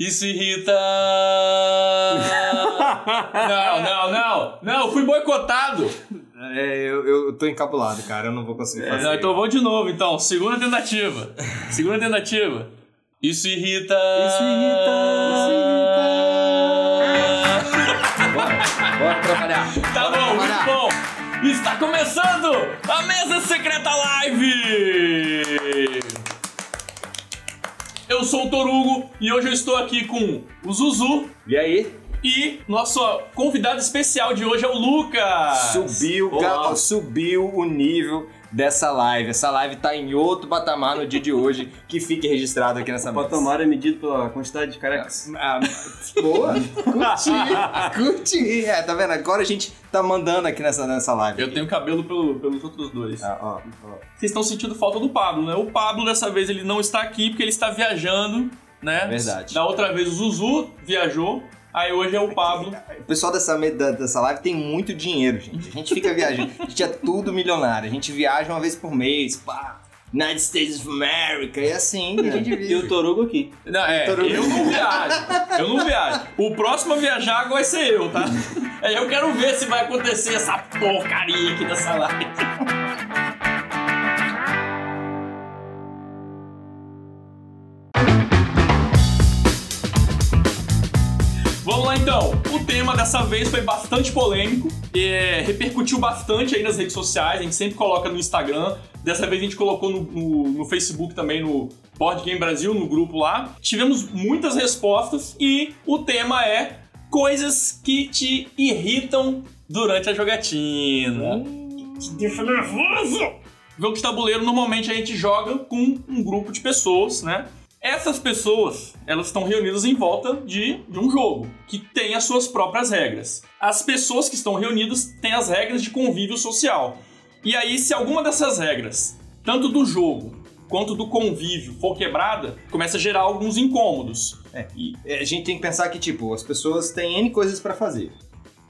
Isso irrita. não, não, não. Não, fui boicotado. É, eu, eu tô encabulado, cara. Eu não vou conseguir fazer. Não, então vou de novo, então. Segunda tentativa. Segunda tentativa. Isso irrita. Isso irrita. Isso irrita. Bora, bora trabalhar. Tá Bora bom, trabalhar. muito bom. Está começando a Mesa Secreta Live. Eu sou o Torugo e hoje eu estou aqui com o Zuzu E aí? e nosso convidado especial de hoje é o Lucas. Subiu, Olá. cara, subiu o nível dessa live. Essa live tá em outro patamar no dia de hoje, que fique registrado aqui nessa O mesa. patamar é medido pela quantidade de carecas. Ah, boa, curti, curti. É, tá vendo? Agora a gente tá mandando aqui nessa, nessa live. Eu tenho cabelo pelo- pelos outros dois. Ah, ó, ó. Vocês estão sentindo falta do Pablo, né? O Pablo dessa vez ele não está aqui porque ele está viajando, né? Verdade. Da outra vez o Zuzu viajou, aí hoje é o Pablo. O pessoal dessa, dessa live tem muito dinheiro, gente. A gente fica viajando. A gente é tudo milionário. A gente viaja uma vez por mês, pá. United States of America. E assim, gente E o Torugo aqui. Não, é, Todo eu não viajo. Eu não viajo. O próximo a viajar vai ser eu, tá? É, eu quero ver se vai acontecer essa porcaria aqui dessa live. Lá então. O tema dessa vez foi bastante polêmico, é, repercutiu bastante aí nas redes sociais, a gente sempre coloca no Instagram. Dessa vez a gente colocou no, no- no Facebook também, no Board Game Brasil, no grupo lá. Tivemos muitas respostas e o tema é coisas que te irritam durante a jogatina. Que te deixa nervoso! Jogo de tabuleiro, normalmente a gente joga com um grupo de pessoas, né? Essas pessoas, elas estão reunidas em volta de, de um jogo, que tem as suas próprias regras. As pessoas que estão reunidas têm as regras de convívio social. E aí, se alguma dessas regras, tanto do jogo quanto do convívio, for quebrada, começa a gerar alguns incômodos. É, a gente tem que pensar que, tipo, as pessoas têm N coisas pra fazer.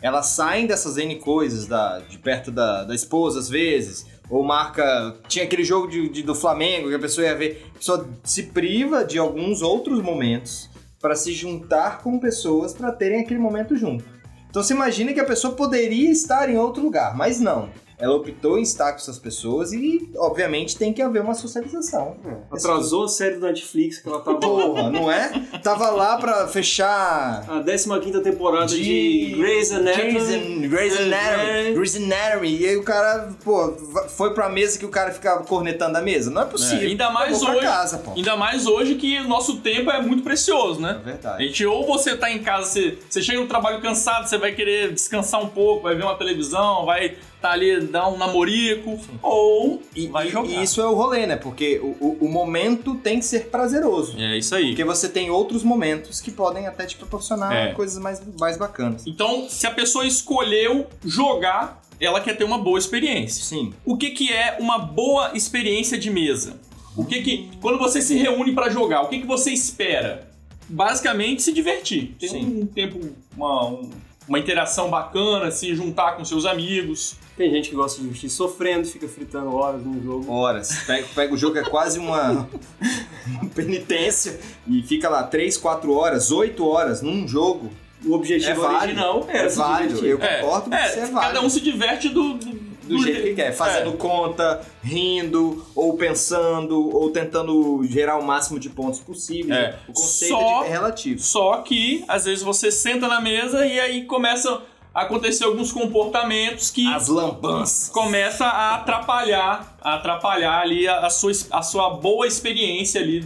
Elas saem dessas N coisas da, de perto da, da esposa, às vezes, ou marca. Tinha aquele jogo de, de- do Flamengo que a pessoa ia ver. A pessoa se priva de alguns outros momentos pra se juntar com pessoas pra terem aquele momento junto. Então você imagina que a pessoa poderia estar em outro lugar, mas não. Ela optou em estar com essas pessoas e, obviamente, tem que haver uma socialização. Atrasou a série da Netflix que ela tava. Porra, não é? Tava lá pra fechar A 15 temporada de, De Grey's Anatomy. Grey's Grey's Anatomy. É. Grey's Anatomy. E aí o cara, pô, foi pra mesa que o cara ficava cornetando a mesa. Não é possível. É, ainda mais hoje- casa, pô. Ainda mais hoje que o nosso tempo é muito precioso, É né? A verdade. gente, ou você tá em casa, você, você chega no trabalho cansado, você vai querer descansar um pouco, vai ver uma televisão, vai tá ali, dar um namorico, ou E, vai jogar. e isso é o rolê, né? Porque o, o- o momento tem que ser prazeroso. É isso aí. Porque você tem outros momentos que podem até te proporcionar É. coisas mais, mais bacanas. Então, se a pessoa escolheu jogar, ela quer ter uma boa experiência. Sim. O que, que é uma boa experiência de mesa? O que que quando você se reúne pra jogar, o que, que você espera? Basicamente se divertir. Ter Sim. um tempo, uma, um- uma interação bacana, se juntar com seus amigos. Tem gente que gosta de divertir sofrendo, fica fritando horas no jogo. Horas. Pega, pega o jogo, é quase uma, uma penitência. E fica lá 3, 4 horas, 8 horas num jogo. O objetivo É válido. original era É se válido. Eu concordo que é, isso é cada válido. um se diverte do, do, do jeito que quer, fazendo conta, rindo, ou pensando, ou tentando gerar o máximo de pontos possível. É. O conceito Só- é de- é relativo. Só que, às vezes, você senta na mesa e aí começam a acontecer alguns comportamentos que As lambanças. começa a atrapalhar, a atrapalhar ali a, a sua, a sua boa experiência ali,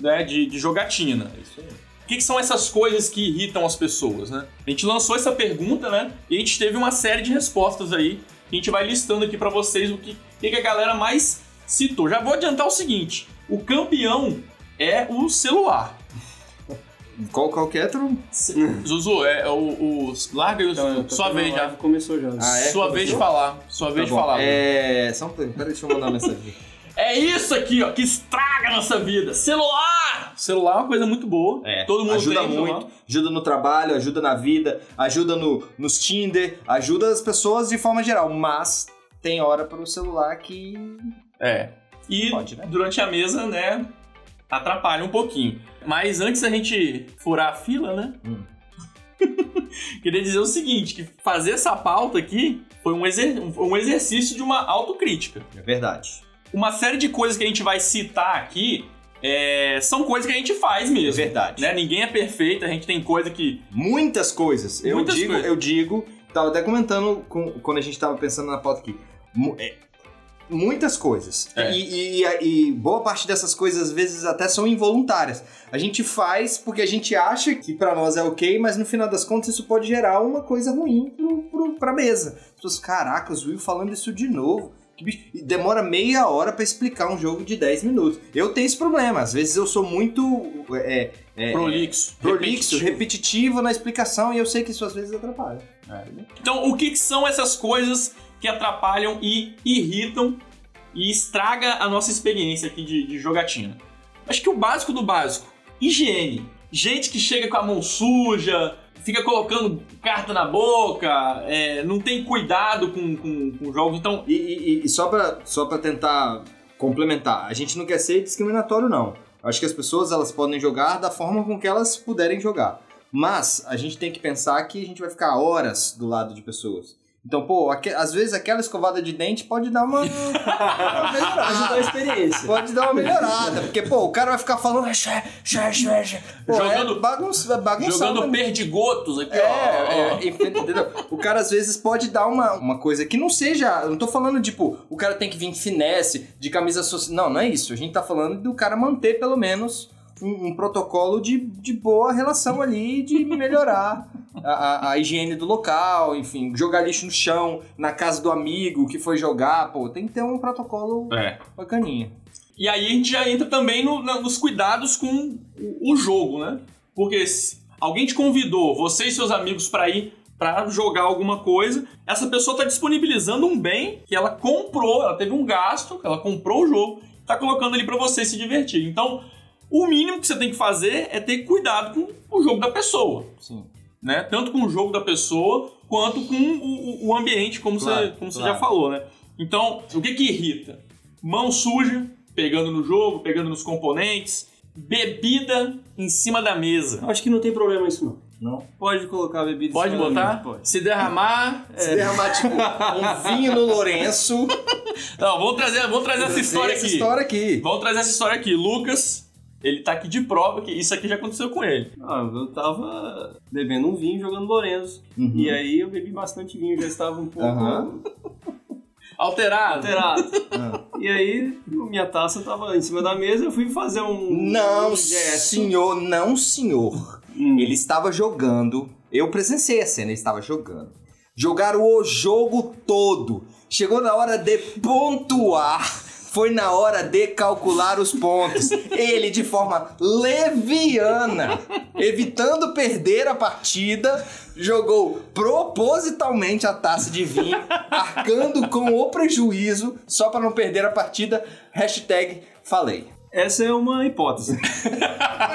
né, de, de jogatina. O que, que são essas coisas que irritam as pessoas, né? A gente lançou essa pergunta, né? E a gente teve uma série de respostas aí. A gente vai listando aqui pra vocês o que, o que a galera mais citou. Já vou adiantar o seguinte: o campeão é o celular. Qual, qual que é? Zuzu, é, é o, o. Larga aí, o Então, Zuzu. tá Sua vez já. live, Começou já. Ah, é? Sua vez de falar. Sua vez Tá de bom. falar. É. Só um pouquinho, peraí, deixa eu mandar uma mensagem. É isso aqui, ó, que estraga a nossa vida. Celular! Celular é uma coisa muito boa. É, Todo mundo ajuda tem muito, celular. ajuda no trabalho, ajuda na vida, ajuda no, nos Tinder, ajuda as pessoas de forma geral, mas tem hora para o celular que É. E Pode, né? durante a mesa, né? atrapalha um pouquinho. Mas antes da gente furar a fila, né? Hum. Queria dizer o seguinte, que fazer essa pauta aqui foi um, exer um exercício de uma autocrítica. É verdade. Uma série de coisas que a gente vai citar aqui é, são coisas que a gente faz É mesmo. verdade. Né? Ninguém é perfeito, a gente tem coisa que. Muitas coisas. Eu Muitas digo, coisas. eu digo, tava até comentando com- quando a gente tava pensando na pauta aqui. É, muitas coisas. É. E, e- e boa parte dessas coisas, às vezes, até são involuntárias. A gente faz porque a gente acha que pra nós é ok, mas no final das contas isso pode gerar uma coisa ruim pro, pro, pra mesa. As pessoas, caracas, o Will falando isso de novo. Demora meia hora pra explicar um jogo de 10 minutos. Eu tenho esse problema. Às vezes eu sou muito. É, é, Prolixo. prolixo, repetitivo. repetitivo na explicação e eu sei que isso às vezes atrapalha. Então, o que, que são essas coisas que atrapalham e irritam e estraga a nossa experiência aqui de, de jogatina? Acho que o básico do básico: higiene. Gente que chega com a mão suja, fica colocando carta na boca, é, não tem cuidado com, com, com jogos. Então, E, e- e só, pra, só pra tentar complementar, a gente não quer ser discriminatório, não. Acho que as pessoas elas podem jogar da forma com que elas puderem jogar. Mas a gente tem que pensar que a gente vai ficar horas do lado de pessoas. Então, pô, aque- às vezes aquela escovada de dente pode dar uma, uma Ajudar a melhorada. experiência. Pode dar uma melhorada, porque, pô, o cara vai ficar falando. "Xé, xé, xé, xé". Pô, Jogando- é bagunça, bagunçado jogando perdigotos aqui, É, ó, ó. é, entendeu? O cara às vezes pode dar uma, uma coisa que não seja. Eu não tô falando, tipo, o cara tem que vir finesse, de camisa social. Não, não é isso. A gente tá falando do cara manter pelo menos um, um protocolo de, de boa relação ali, de melhorar a, a- higiene do local, enfim, jogar lixo no chão, na casa do amigo que foi jogar, pô, tem que ter um protocolo É. bacaninha. E aí a gente já entra também no- na- nos cuidados com o, o jogo, né? Porque se alguém te convidou, você e seus amigos, pra ir pra jogar alguma coisa, essa pessoa tá disponibilizando um bem que ela comprou, ela teve um gasto, ela comprou o jogo, tá colocando ali pra você se divertir. Então, o mínimo que você tem que fazer é ter cuidado com o jogo da pessoa, Sim. Né? Tanto com o jogo da pessoa quanto com o, o- ambiente, como, Claro, você, como você claro. já falou, né? Então, o que que irrita? Mão suja, pegando no jogo, pegando nos componentes, bebida em cima da mesa. Acho que não tem problema isso, não. Não? Pode colocar a bebida em Pode cima da botar? mesa, Pode. Se derramar. Se derramar, tipo, um vinho no Lourenço. Não, vamos trazer, vamos trazer essa história essa aqui. história aqui. Vamos trazer essa história aqui. Lucas, ele tá aqui de prova que isso aqui já aconteceu com ele. Ah, eu tava bebendo um vinho jogando Lorenzo. Uhum. E aí eu bebi bastante vinho, já estava um pouco Aham. Alterado. alterado. Ah. E aí minha taça tava em cima da mesa, eu fui fazer um. Não, um gesto. senhor, não, senhor. Hum. Ele estava jogando. Eu presenciei a cena, ele estava jogando. Jogaram o jogo todo. Chegou na hora de pontuar. Foi na hora de calcular os pontos. Ele, de forma leviana, evitando perder a partida, jogou propositalmente a taça de vinho, arcando com o prejuízo, só para não perder a partida. Hashtag falei. Essa é uma hipótese.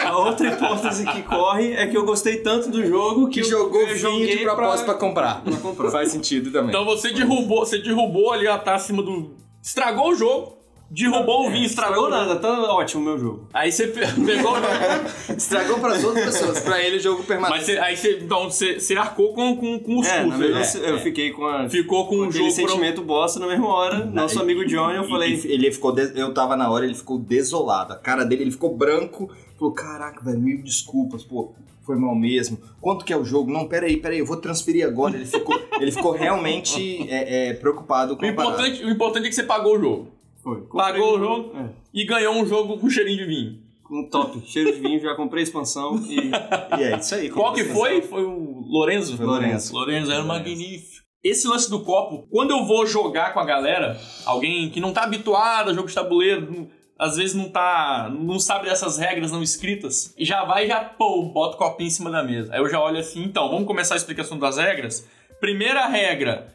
a outra hipótese que corre é que eu gostei tanto do jogo que, que jogou eu vinho de propósito pra, comprar. pra comprar. Faz sentido também. Então você derrubou, você derrubou ali a taça em cima do. Estragou o jogo. Derrubou o vinho, estragou nada, tá ótimo o meu jogo. Aí você pe- pegou. Estragou para as outras pessoas. Pra ele o jogo permanece. Mas você, aí você, então, você, você arcou com, com, com os É, na custos. verdade, né? eu fiquei com a. Ficou com com o aquele jogo. pro- sentimento bosta na mesma hora. Nosso amigo Johnny, eu falei. E- ele ficou. des- Eu tava na hora, ele ficou desolado. A cara dele, ele ficou branco. Falou: Caraca, velho, mil desculpas, pô. Foi mal mesmo. Quanto que é o jogo? Não, peraí, peraí, eu vou transferir agora. Ele ficou, ele ficou realmente é, é, preocupado com O a parada. importante, o importante é que você pagou o jogo. Foi. Pagou o jogo? É. E ganhou um jogo com cheirinho de vinho. Com top, cheiro de vinho, já comprei expansão e. E é isso aí. Qual que foi? Foi o Lorenzo? Foi Lorenzo. Lorenzo era Lorenzo. magnífico. Esse lance do copo, quando eu vou jogar com a galera, alguém que não tá habituado a jogo de tabuleiro, não- às vezes não tá. não sabe dessas regras não escritas, e já vai e já, pô, bota o copinho em cima da mesa. Aí eu já olho assim, então, vamos começar a explicação das regras? Primeira regra: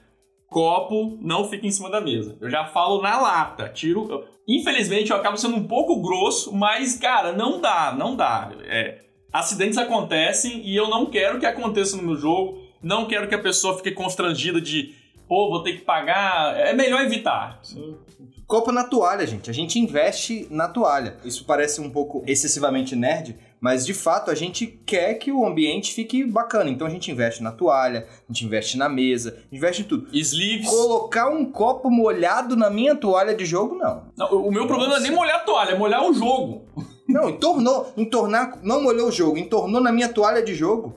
copo não fica em cima da mesa. Eu já falo na lata, tiro. Infelizmente eu acabo sendo um pouco grosso, mas, cara, não dá, não dá. É, acidentes acontecem e eu não quero que aconteça no meu jogo. Não quero que a pessoa fique constrangida de, pô, vou ter que pagar. É melhor evitar. Copo na toalha, gente. A gente investe na toalha. Isso parece um pouco excessivamente nerd, mas de fato a gente quer que o ambiente fique bacana. Então a gente investe na toalha, a gente investe na mesa, investe em tudo. Sleeves. Colocar um copo molhado na minha toalha de jogo, não. Não, o meu problema não é nem molhar a toalha, é molhar o jogo. Não, entornou. Entornar. Não molhou o jogo, entornou na minha toalha de jogo.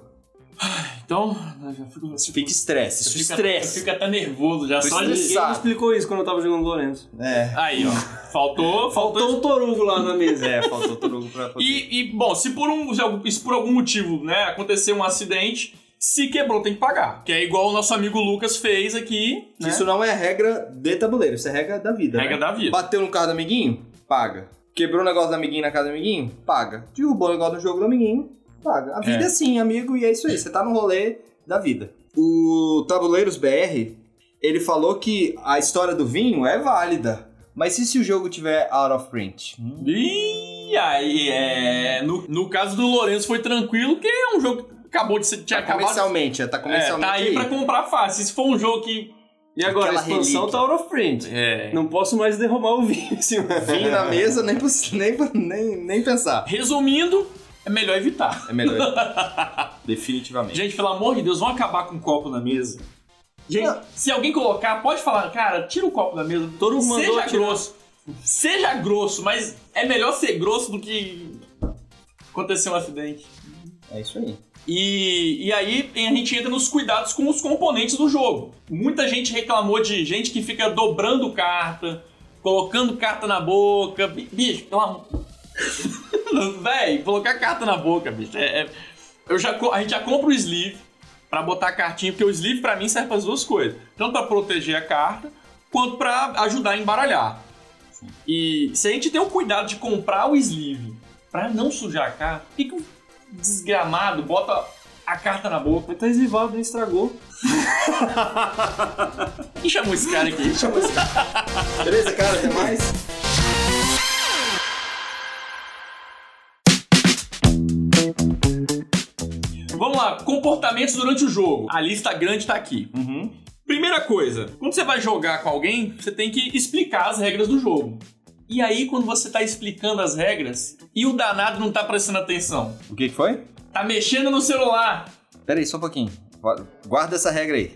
Então, eu já fico. Fica estresse. Isso Fica- estresse. Fica até nervoso já. Só de... Quem me explicou isso quando eu tava jogando Lourenço? É. Aí, ó. Faltou, faltou. Um torugo lá na mesa. É, faltou todo pra poder. E, e, bom, se por, um, se por algum motivo, né, acontecer um acidente, se quebrou, tem que pagar. Que é igual o nosso amigo Lucas fez aqui. Né? Isso não é regra de tabuleiro, isso é regra da vida. Regra né? da vida. Bateu no carro do amiguinho? Paga. Quebrou o negócio do amiguinho na casa do amiguinho? Paga. Derrubou o negócio do jogo do amiguinho? Paga. A vida é. É. assim, amigo, e é isso aí. Você tá no rolê da vida. O Tabuleiros BR, ele falou que a história do vinho é válida. Mas e se o jogo tiver out of print? Hum. E aí, é. No, no caso do Lourenço foi tranquilo, porque é um jogo que acabou de ser. Tinha Tá acabado. comercialmente, é, tá É, comercialmente tá aí pra comprar fácil. Se for um jogo que. E agora, Aquela a expansão relíquia. tá out of print. É. Não posso mais derrubar o vinho em cima. Vinho na mesa, nem, nem, nem, nem pensar. Resumindo, é melhor evitar. É melhor. Definitivamente. Gente, pelo amor de Deus, vão acabar com o copo na mesa. Gente, Não. se alguém colocar, pode falar, cara, tira o copo da mesa. Todo mundo mandou Seja tirar. grosso. Seja grosso, mas é melhor ser grosso do que acontecer um acidente. É isso aí. E, e aí a gente entra nos cuidados com os componentes do jogo. Muita gente reclamou de gente que fica dobrando carta, colocando carta na boca. Bi- Bicho, pelo amor. Véi, colocar carta na boca, bicho. É, é- eu já, a gente já compra o sleeve pra botar a cartinha, porque o sleeve pra mim serve para as duas coisas: tanto pra proteger a carta, quanto pra ajudar a embaralhar. E se a gente tem o cuidado de comprar o sleeve pra não sujar a carta, fica um desgramado, bota a carta na boca. Tá eslivado, nem estragou. Quem chamou esse cara aqui? Chama assim. Beleza, cara? Até mais? Vamos lá, comportamentos durante o jogo. A lista grande tá aqui. Uhum. Primeira coisa, quando você vai jogar com alguém, você tem que explicar as regras do jogo. E aí, quando você tá explicando as regras e o danado não tá prestando atenção, O que que foi? tá mexendo no celular. Pera aí, só um pouquinho. Gu- Guarda essa regra aí.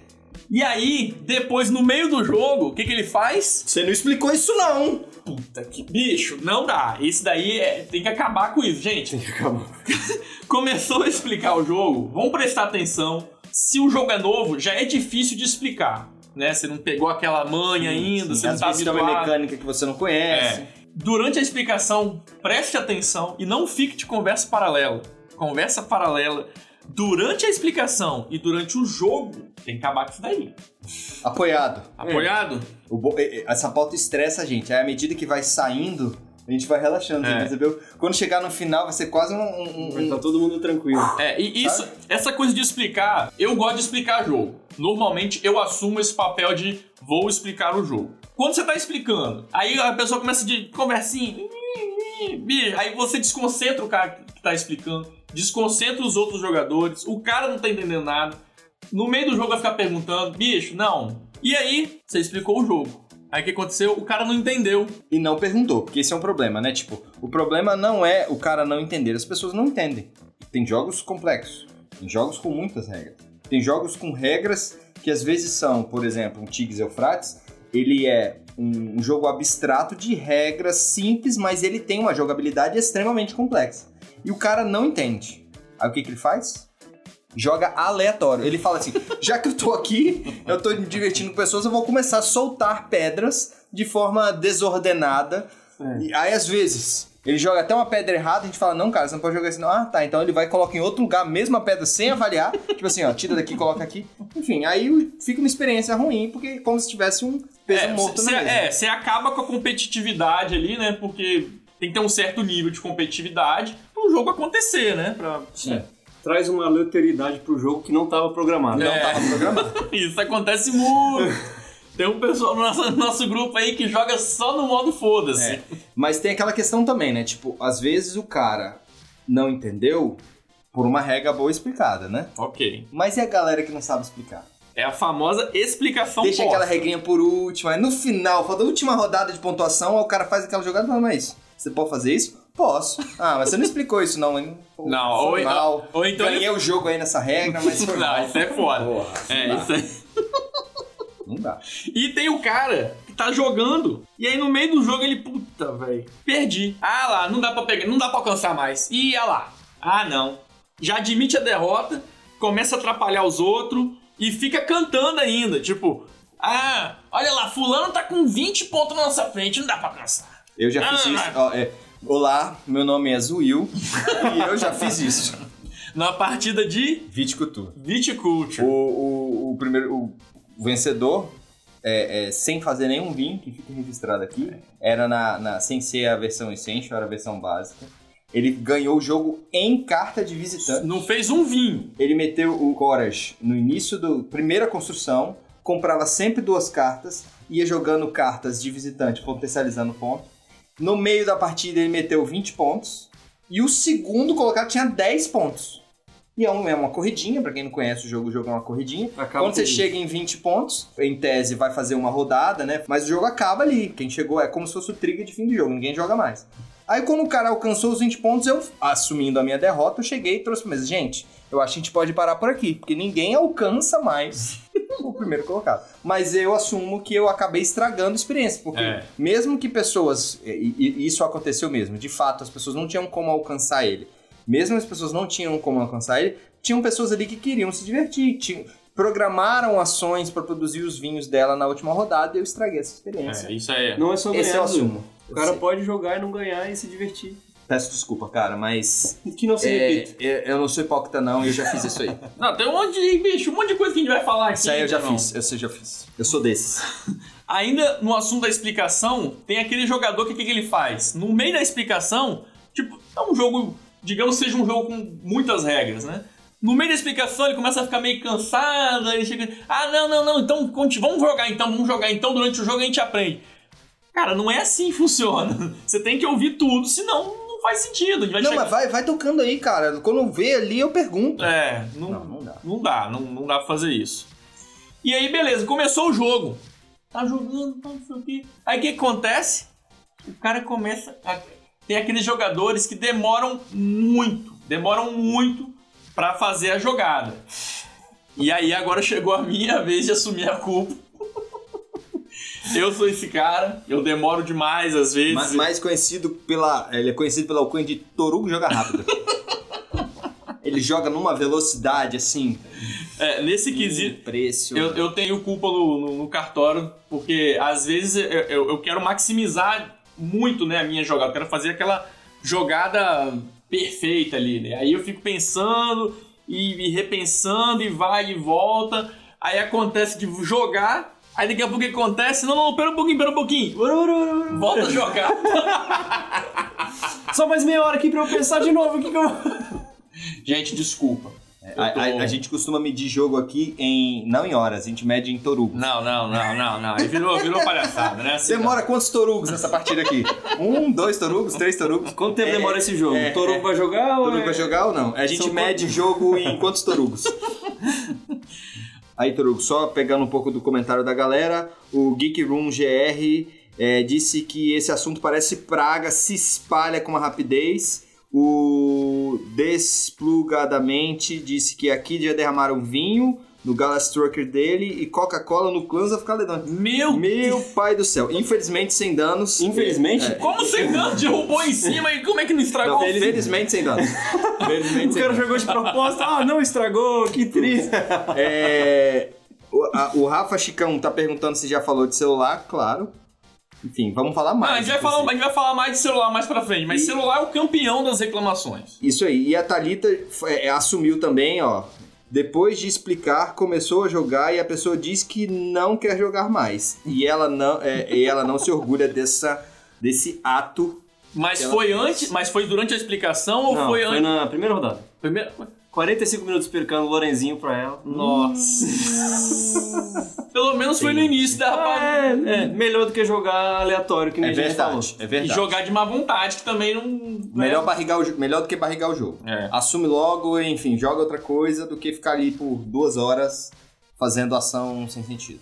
E aí, depois no meio do jogo, o que, que ele faz? Você não explicou isso não. Puta que bicho, não dá. Esse daí é- tem que acabar com isso, gente. Começou a explicar o jogo, vamos prestar atenção. Se o jogo é novo, já é difícil de explicar, né? Você não pegou aquela manha ainda, você não Às tá vezes tem uma habituado. mecânica que você não conhece. É. Durante a explicação, preste atenção e não fique de conversa paralela. Conversa paralela durante a explicação e durante o jogo tem que acabar com isso daí. Apoiado. Apoiado? O bo- Essa pauta estressa a gente. Aí, à medida que vai saindo, a gente vai relaxando, É. você percebeu? Quando chegar no final, vai ser quase um... um- um- Vai tá todo mundo tranquilo. É, e isso, essa coisa de explicar, eu gosto de explicar jogo. Normalmente eu assumo esse papel de vou explicar o jogo. Quando você tá explicando, aí a pessoa começa de conversinha, bicho, aí você desconcentra o cara que tá explicando, desconcentra os outros jogadores, o cara não tá entendendo nada. No meio do jogo vai ficar perguntando, bicho, não. E aí, você explicou o jogo. Aí o que aconteceu? O cara não entendeu. E não perguntou, porque esse é um problema, né? Tipo, o problema não é o cara não entender, as pessoas não entendem. Tem jogos complexos, tem jogos com muitas regras. Tem jogos com regras que às vezes são, por exemplo, um Tigres Eufrates, ele é um, um jogo abstrato de regras simples, mas ele tem uma jogabilidade extremamente complexa. E o cara não entende. Aí o que, que ele faz? Joga aleatório. Ele fala assim: já que eu tô aqui, eu tô me divertindo com pessoas, eu vou começar a soltar pedras de forma desordenada. É. E aí, às vezes, ele joga até uma pedra errada, a gente fala, não, cara, você não pode jogar assim, não. Ah, tá. Então ele vai e coloca em outro lugar a mesma pedra sem avaliar. tipo assim, ó, tira daqui, coloca aqui. Enfim, aí fica uma experiência ruim, porque é como se tivesse um peso É, morto cê- mesa. É, você acaba com a competitividade ali, né? Porque tem que ter um certo nível de competitividade pro jogo acontecer, né? Pra... Sim. Traz uma alteridade pro jogo que não tava programado. Não É. tava programado. Isso acontece muito. Tem um pessoal no nosso, no nosso grupo aí que joga só no modo foda-se. É. Mas tem aquela questão também, né? Tipo, às vezes o cara não entendeu por uma regra boa explicada, né? Ok. Mas e a galera que não sabe explicar? É a famosa explicação Deixa posta. aquela regrinha por último, aí no final, falta a última rodada de pontuação, aí o cara faz aquela jogada e fala, mas você pode fazer isso? Posso. Ah, mas você não explicou isso não, hein? Pô, Não, ou, mal. ou então Ganhei o jogo aí nessa regra, mas foi mal. Não, isso é foda. Porra, é, dá. isso aí. Não dá. E tem o cara que tá jogando, e aí no meio do jogo ele, puta, velho, perdi. Ah lá, não dá pra pegar, não dá pra alcançar mais. E ah lá. Ah, não. Já admite a derrota, começa a atrapalhar os outros e fica cantando ainda, tipo, ah, olha lá, fulano tá com 20 pontos na nossa frente, não dá pra alcançar. Eu já fiz Ah, isso. Ó, é, Olá, meu nome é Zuil e eu já fiz isso. Na partida de Viticultura. Viticulture. O, o, o primeiro, o vencedor, é, é, sem fazer nenhum vinho, que fica registrado aqui, era na, na- sem ser a versão Essential, era a versão básica. Ele ganhou o jogo em carta de visitante. Não fez um vinho. Ele meteu o Coras no início da primeira construção, comprava sempre duas cartas, ia jogando cartas de visitante, potencializando ponto. No meio da partida ele meteu 20 pontos. E o segundo colocado tinha 10 pontos. E é, um- é uma corridinha, pra quem não conhece o jogo, o jogo é uma corridinha. Acaba Quando você isso. chega em 20 pontos, em tese vai fazer uma rodada, né? Mas o jogo acaba ali. Quem chegou é como se fosse o trigger de fim de jogo, ninguém joga mais. Aí quando o cara alcançou os 20 pontos, eu, assumindo a minha derrota, eu cheguei e trouxe, mas gente, eu acho que a gente pode parar por aqui, porque ninguém alcança mais o primeiro colocado. Mas eu assumo que eu acabei estragando a experiência, porque É. mesmo que pessoas, e, e isso aconteceu mesmo, de fato, as pessoas não tinham como alcançar ele. Mesmo as pessoas não tinham como alcançar ele, tinham pessoas ali que queriam se divertir, tinham, programaram ações para produzir os vinhos dela na última rodada e eu estraguei essa experiência. É, isso aí. Não é só Esse eu Zu. assumo. O cara sei. pode jogar e não ganhar e se divertir. Peço desculpa, cara, mas Que não se é, repita. eu eu não sou hipócrita não e eu já fiz isso aí. Não, tem um monte de bicho, um monte de coisa que a gente vai falar aqui. Isso aí eu já então. fiz, eu sei, já fiz. Eu sou desses. Ainda no assunto da explicação, tem aquele jogador que o que, que ele faz? No meio da explicação, tipo, é um jogo, digamos seja um jogo com muitas regras, né? No meio da explicação ele começa a ficar meio cansado, aí ele chega, ah, não, não, não, então vamos jogar então, vamos jogar então, durante o jogo a gente aprende. Cara, não é assim que funciona. Você tem que ouvir tudo, senão não faz sentido. Não, chegar- mas vai, vai tocando aí, cara. Quando eu ver ali, eu pergunto. É, não, Não, não dá. Não dá, não, não dá pra fazer isso. E aí, beleza, começou o jogo. Tá jogando, tá não sei o quê. Aí o que acontece? O cara começa. A... Tem aqueles jogadores que demoram muito, demoram muito pra fazer a jogada. E aí agora chegou a minha vez de assumir a culpa. Eu sou esse cara, eu demoro demais às vezes. Ma- Mais conhecido pela. Ele é conhecido pela alcunha de Torugo Joga Rápido. ele joga numa velocidade assim. É, nesse quesito. Eu, eu tenho culpa no, no- no cartório, porque às vezes eu, eu- eu quero maximizar muito né, a minha jogada. Eu quero fazer aquela jogada perfeita ali, né? Aí eu fico pensando e, e repensando e vai e volta. Aí acontece de jogar. Aí daqui a pouco o que acontece? Não, não, pera um pouquinho, pera um pouquinho. Volta a jogar. Só mais meia hora aqui pra eu pensar de novo. O que, que eu... Gente, desculpa. Eu A, tô- a- a gente costuma medir jogo aqui em. não em horas, a gente mede em Torugo. Não, não, não, não, não. Aí virou, virou palhaçada, né? Assim, Demora quantos torugos nessa partida aqui? Um, dois torugos, três torugos? Quanto tempo É, demora esse jogo? é, Torugo é. vai jogar ou Torugo é... vai jogar ou não? A gente São mede jogo em quantos torugos? Aí, Torugo, só pegando um pouco do comentário da galera, o Geek Room GR é, disse que esse assunto parece praga, se espalha com uma rapidez. O Desplugadamente disse que aqui já derramaram vinho no Galaxy Trucker dele e Coca-Cola no Clans of Caledon. Meu Meu pai do céu. Infelizmente, sem danos. Infelizmente? É, Como sem dano derrubou em cima e como é que não estragou? Não, felizmente sem danos. Felizmente O sem cara danos. jogou de proposta, ah, não estragou, que triste. É, o, a- o Rafa Chicão tá perguntando se já falou de celular, claro. Enfim, vamos falar Não, mais. a, gente vai falar, a gente vai falar mais de celular mais pra frente, mas E- celular é o campeão das reclamações. Isso aí. E a Thalita é, assumiu também, ó. Depois de explicar, começou a jogar e a pessoa diz que não quer jogar mais. E ela não, é, e ela não se orgulha dessa, desse ato. Mas foi fez. antes, mas foi durante a explicação ou Não, foi foi antes? na primeira rodada. Primeiro... 45 minutos explicando o Lorenzinho pra ela. Nossa. Pelo menos foi no início da rapaz. É, é, melhor do que jogar aleatório, que nem É a gente falou. verdade, é E verdade. jogar de má vontade, que também não. Melhor, né? barrigar o, jo- melhor do que barrigar o jogo. É. Assume logo, enfim, joga outra coisa do que ficar ali por duas horas fazendo ação sem sentido.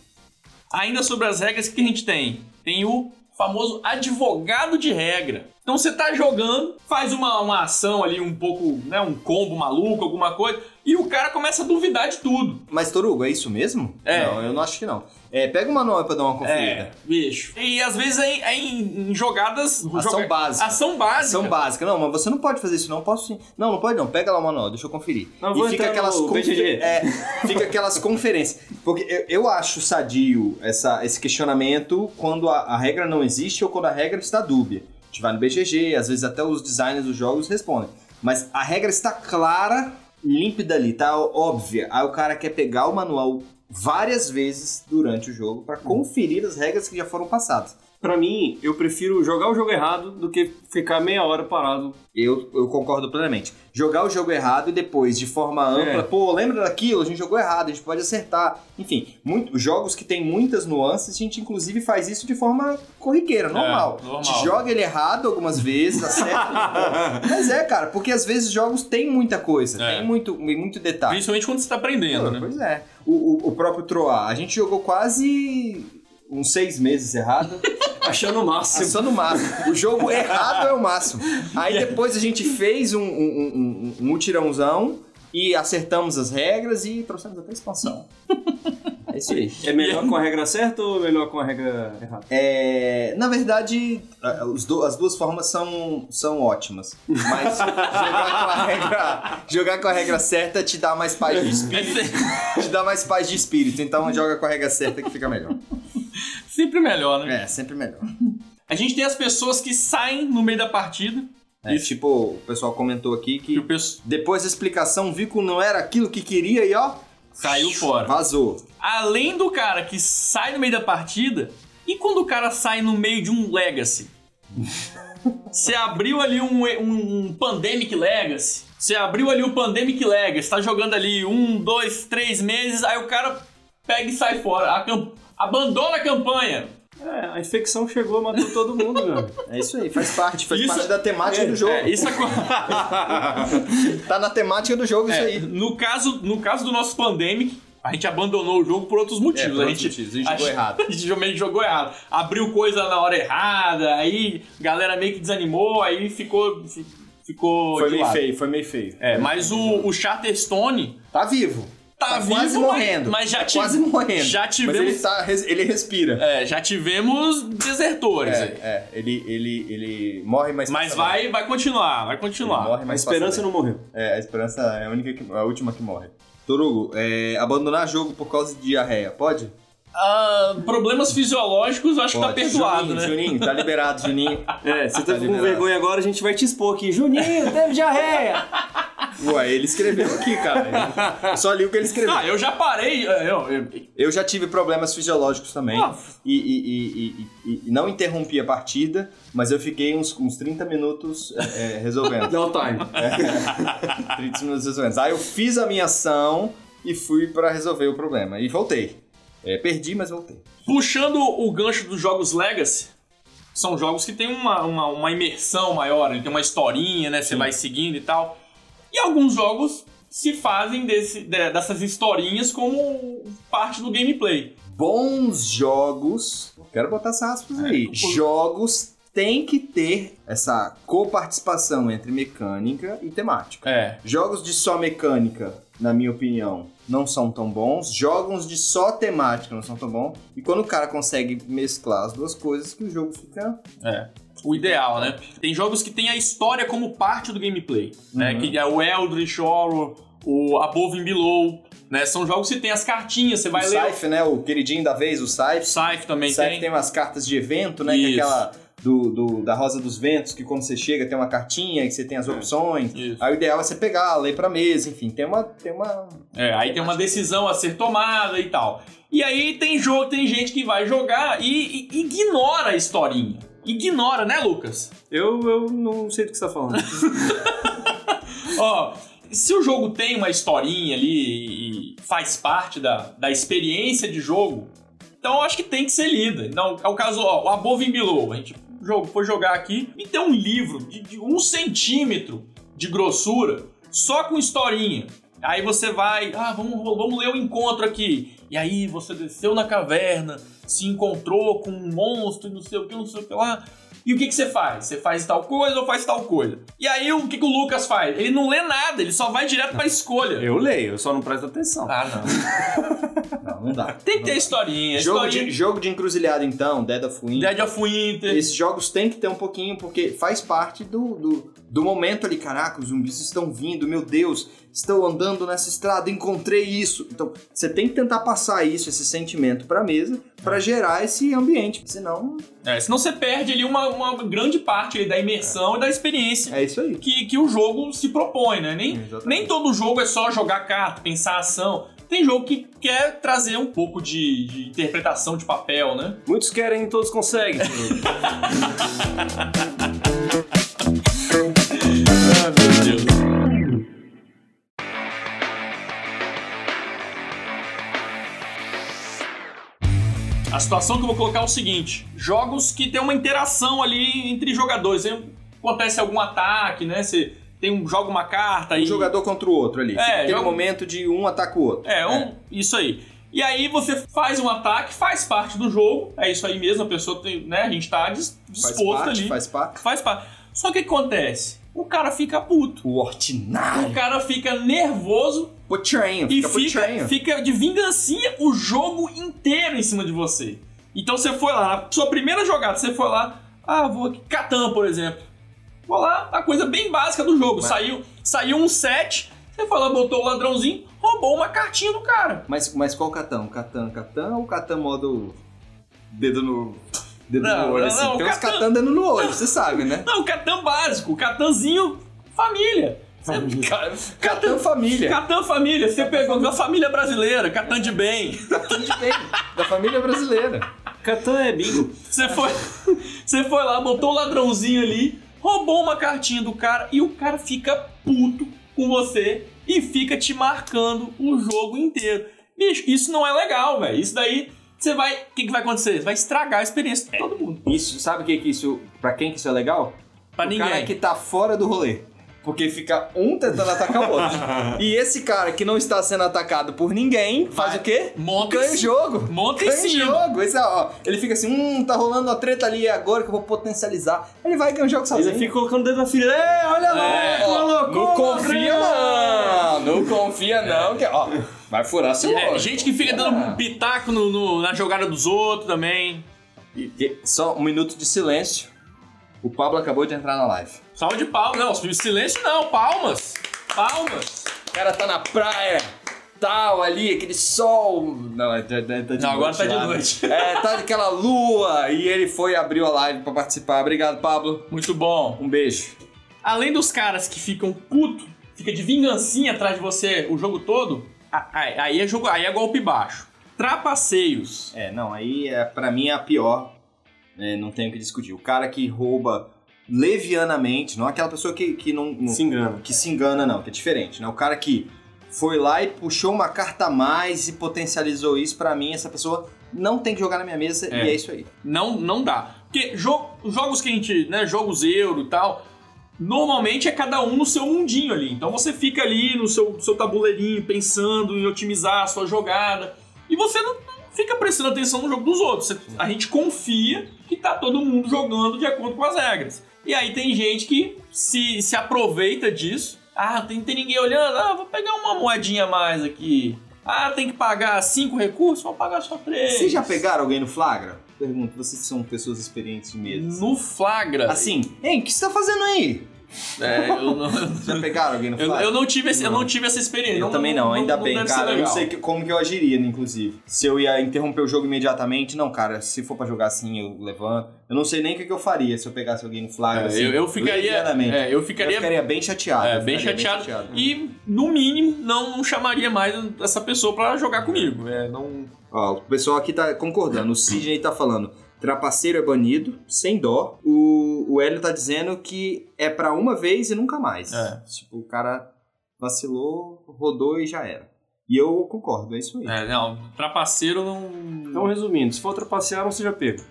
Ainda sobre as regras, o que a gente tem? Tem o famoso advogado de regra. Então você tá jogando, faz uma, uma ação ali um pouco, né, um combo maluco, alguma coisa, e o cara começa a duvidar de tudo. Mas, Torugo, é isso mesmo? É. Não, eu não acho que não. É, pega o manual pra dar uma conferida. É, bicho. E às vezes é em, é em- em jogadas... Ação joga- básica. Ação básica. Ação básica. Não, mas você não pode fazer isso, não. Posso sim. Não, não pode não. Pega lá o manual, deixa eu conferir. Não, e fica aquelas no confer- BGG. é, fica aquelas conferências. Porque eu, eu acho sadio essa, esse questionamento quando a, a regra não existe ou quando a regra está dúbia. A gente vai no BGG, às vezes até os designers dos jogos respondem. Mas a regra está clara, límpida ali, tá óbvia. Aí o cara quer pegar o manual várias vezes durante o jogo para conferir as regras que já foram passadas. Pra mim, eu prefiro jogar o jogo errado do que ficar meia hora parado. Eu, eu concordo plenamente. Jogar o jogo errado e depois, de forma ampla, É. pô, lembra daquilo? A gente jogou errado, a gente pode acertar. Enfim, muito, jogos que tem muitas nuances, a gente inclusive faz isso de forma corriqueira, normal. normal. A gente joga ele errado algumas vezes, acerta. Mas é, cara, porque às vezes jogos tem muita coisa, É. tem muito, muito detalhe. Principalmente quando você tá aprendendo, né? Pois é. O, o, o próprio Troar, a gente jogou quase uns seis meses errado. Achando o máximo. Só no máximo. O jogo errado é o máximo. Aí depois a gente fez um, um, um, um, mutirãozão e acertamos as regras e trouxemos até a expansão. É isso aí. É melhor com a regra certa ou melhor com a regra errada? É, na verdade, do- as duas formas são, são ótimas. Mas jogar com, a regra, jogar com a regra certa te dá mais paz de espírito. Te dá mais paz de espírito. Então joga com a regra certa que fica melhor. Sempre melhor, né? É, sempre melhor. A gente tem as pessoas que saem no meio da partida. É, tipo, o pessoal comentou aqui que depois da explicação que não era aquilo que queria e ó, saiu fora. vazou. Além do cara que sai no meio da partida, e quando o cara sai no meio de um Legacy? Você abriu ali um, um, um Pandemic Legacy. Você abriu ali o Pandemic Legacy, tá jogando ali um, dois, três meses, aí o cara pega e sai fora. A cam- abandona a campanha. É, a infecção chegou, matou todo mundo, meu. É isso aí, faz parte, faz Isso- parte da temática do jogo. É, isso aco- Tá na temática do jogo isso é, aí. no, caso, no caso do nosso Pandemic, a gente abandonou o jogo por outros motivos. É, por a outros gente, motivos, a gente jogou errado. A gente realmente jogou errado. Abriu coisa na hora errada, aí a galera meio que desanimou, aí ficou. fi- Ficou. Foi de meio lado. feio, foi meio feio. É, mas o, o Charterstone Tá vivo. Tá, vivo, quase mas- morrendo. Mas, já Tá tive- quase morrendo. Já Mas tivemos. ele, tá, ele respira. é, já tivemos desertores. aí. É, é, ele, ele, ele morre, mas Mas vai, vai continuar, vai continuar. Ele morre, A mas esperança passa não morreu. É, a esperança é a única que, a última que morre. Torugo, é, abandonar jogo por causa de diarreia, pode? Ah, problemas fisiológicos, eu acho que tá Pode. perdoado, Juninho, né? Juninho, tá liberado, Juninho. É, você tá com liberado. vergonha agora, a gente vai te expor aqui. Juninho, teve diarreia! Ué, ele escreveu aqui, cara. Eu só li o que ele escreveu. Ah, eu já parei. Eu, eu- Eu já tive problemas fisiológicos também. Ah. E, e- e- e- e não interrompi a partida, mas eu fiquei uns, uns 30 minutos é, resolvendo. No time. 30 minutos resolvendo. Aí eu fiz a minha ação e fui pra resolver o problema. E voltei. É, perdi, mas voltei. Puxando o gancho dos jogos Legacy, são jogos que tem uma, uma, uma imersão maior, ele tem uma historinha, né? Você vai seguindo e tal. E alguns jogos se fazem desse, de- dessas historinhas como parte do gameplay. Bons jogos. Quero botar essas aspas aí. Jogos têm que ter essa coparticipação entre mecânica e temática. É. Jogos de só mecânica, na minha opinião, não são tão bons. Jogos de só temática não são tão bons. E quando o cara consegue mesclar as duas coisas, que o jogo fica. É. O ideal, né? Tem jogos que tem a história como parte do gameplay, né? Uhum. Que é o Eldritch Horror, o Above and Below, né? São jogos que tem as cartinhas, você vai o ler. Scythe, né? O queridinho da vez, o O Scythe. Scythe também O Scythe tem. tem umas cartas de evento, né? Que é Isso. aquela do, do- da Rosa dos Ventos, que quando você chega tem uma cartinha, que você tem as opções. Isso. Aí o ideal é você pegar, ler pra mesa, enfim, tem uma. Tem uma... É, aí tem uma decisão a ser tomada e tal. E aí tem jogo, tem gente que vai jogar e, e ignora a historinha. Ignora, né, Lucas? Eu, eu não sei do que você tá falando. Ó, se o jogo tem uma historinha ali e faz parte da, da experiência de jogo, então eu acho que tem que ser lida. Então, é o caso, ó, o Above and Below. A gente jogo, foi jogar aqui e tem um livro de, de um centímetro de grossura, só com historinha. Aí você vai, ah, vamos, vamos ler o encontro aqui. E aí você desceu na caverna, se encontrou com um monstro, não sei o que, não sei o que lá. E o que, que você faz? Você faz tal coisa ou faz tal coisa? E aí o que, que o Lucas faz? Ele não lê nada, ele só vai direto pra escolha. Eu leio, eu só não presto atenção. Ah, não. Não, não dá. Tem que ter historinha. Jogo historinha. de, jogo de encruzilhada, então, Dead of Winter. Dead of Winter. Esses jogos tem que ter um pouquinho, porque faz parte do, do, do momento ali. Caraca, os zumbis estão vindo, meu Deus, estou andando nessa estrada, encontrei isso. Então, você tem que tentar passar isso, esse sentimento pra mesa, pra gerar esse ambiente. Senão, É, senão você perde ali uma, uma grande parte ali da imersão e da experiência é isso aí. que, que o jogo se propõe, né? Nem, Exatamente. nem todo jogo é só jogar carta, pensar ação. Tem jogo que quer trazer um pouco de, de interpretação de papel, né? Muitos querem, todos conseguem. Ah, meu Deus. A situação que eu vou colocar é o seguinte: jogos que tem uma interação ali entre jogadores. Acontece algum ataque, né? Você tem um, joga uma carta Um e. jogador contra o outro ali. É, aquele joga- momento de um ataca o outro. É, um, isso aí. E aí você faz um ataque, faz parte do jogo. É isso aí mesmo, a pessoa tem, né? A gente tá dis- Faz disposto parte, ali. faz parte. Faz parte. Só que o que acontece? O cara fica puto. O O ordinário. cara fica nervoso Potranho, e fica fica, potranho. fica de vingancinha o jogo inteiro em cima de você. Então você foi lá, na sua primeira jogada, você foi lá, ah, vou aqui, Catan, por exemplo. Vou lá, a coisa bem básica do jogo. Saiu, saiu um set, você foi lá, botou o ladrãozinho, roubou uma cartinha do cara. Mas, mas qual Catan? Catan, Catan ou Catan modo dedo no... Dedo Não, no olho, não, assim? não, Tem uns Catan- Catan dedo no olho, você sabe, né? Não, o Catan básico, o Catanzinho família. Catan família. Catan família, você pegou da família brasileira, Catan de bem. Catan de bem. Da família brasileira. Catan é bingo. Você foi, você foi lá, botou o ladrãozinho ali, roubou uma cartinha do cara e o cara fica puto com você e fica te marcando o jogo inteiro. Bicho, isso não é legal, velho. Isso daí, você vai. O que, que vai acontecer? Vai estragar a experiência de todo mundo. Isso, sabe o que que isso... Pra quem que isso é legal? Pra o ninguém. cara que tá fora do rolê. Porque fica um tentando atacar o outro. e esse cara que não está sendo atacado por ninguém, faz Vai, o quê? monta Ganha em o jogo. Monta Ganha o cima. jogo. Esse, ó, ele fica assim, hum, tá rolando uma treta ali, é agora que eu vou potencializar. Ele vai ganhar o jogo sozinho. Ele fica colocando o dedo na ferida. É, olha lá, É. colocou. Não confia não, não confia não, que ó, vai furar seu É, olho. gente que fica dando um pitaco no- no- na jogada dos outros também. E- e- Só um minuto de silêncio. O Pablo acabou de entrar na live. Salve de palmas. Não, silêncio não, palmas. Palmas. O cara tá na praia, tal, ali, aquele sol. Não, é, é, é, tá de Não, agora tá de lá, noite. É, tá aquela lua. E ele foi abriu a live pra participar. Obrigado, Pablo. Muito bom. Um beijo. Além dos caras que ficam puto, fica de vingancinha atrás de você o jogo todo, aí é, jogo, aí é golpe baixo. Trapaceios. É, não, aí é, pra mim é a pior. Né, não tem o que discutir. O cara que rouba levianamente, não é aquela pessoa que, que não, não- Se engana. que se engana, não, que é diferente, né? O cara que foi lá e puxou uma carta a mais e potencializou isso, pra mim, essa pessoa não tem que jogar na minha mesa É. e é isso aí. Não, não dá. Porque jo- jogos que a gente, né, jogos euro e tal, normalmente é cada um no seu mundinho ali. Então você fica ali no seu, seu tabuleirinho pensando em otimizar a sua jogada. E você não fica prestando atenção no jogo dos outros. A gente confia que tá todo mundo jogando de acordo com as regras. E aí tem gente que se, se aproveita disso. Ah, tem, tem ninguém olhando. Ah, vou pegar uma moedinha a mais aqui. Ah, tem que pagar cinco recursos? Vou pagar só três. Vocês já pegaram alguém no flagra? Pergunto, vocês são pessoas experientes mesa. No flagra. Assim, hein, o que você tá fazendo aí? É, eu não, Já pegaram alguém no eu, eu não tive esse- eu não tive essa experiência. Eu também não, ainda bem, cara. Eu não sei que- como que eu agiria, né, inclusive. Se eu ia interromper o jogo imediatamente, não, cara, se for pra jogar assim, eu levanto. Eu não sei nem o que, que eu faria se eu pegasse alguém no flagra, É, assim. eu, eu ficaria, é, eu Eu ficaria, ficaria bem chateado. é, bem ficaria chateado. E, no mínimo, não, não chamaria mais essa pessoa pra jogar comigo. É, não... Ó, o pessoal aqui tá concordando. O Sidney tá falando. Trapaceiro é banido, sem dó. O, o Hélio tá dizendo que é pra uma vez e nunca mais. É. Tipo, o cara vacilou, rodou e já era. E eu concordo, é isso aí. É, não, trapaceiro não... Então, resumindo, se for trapacear, não seja pego.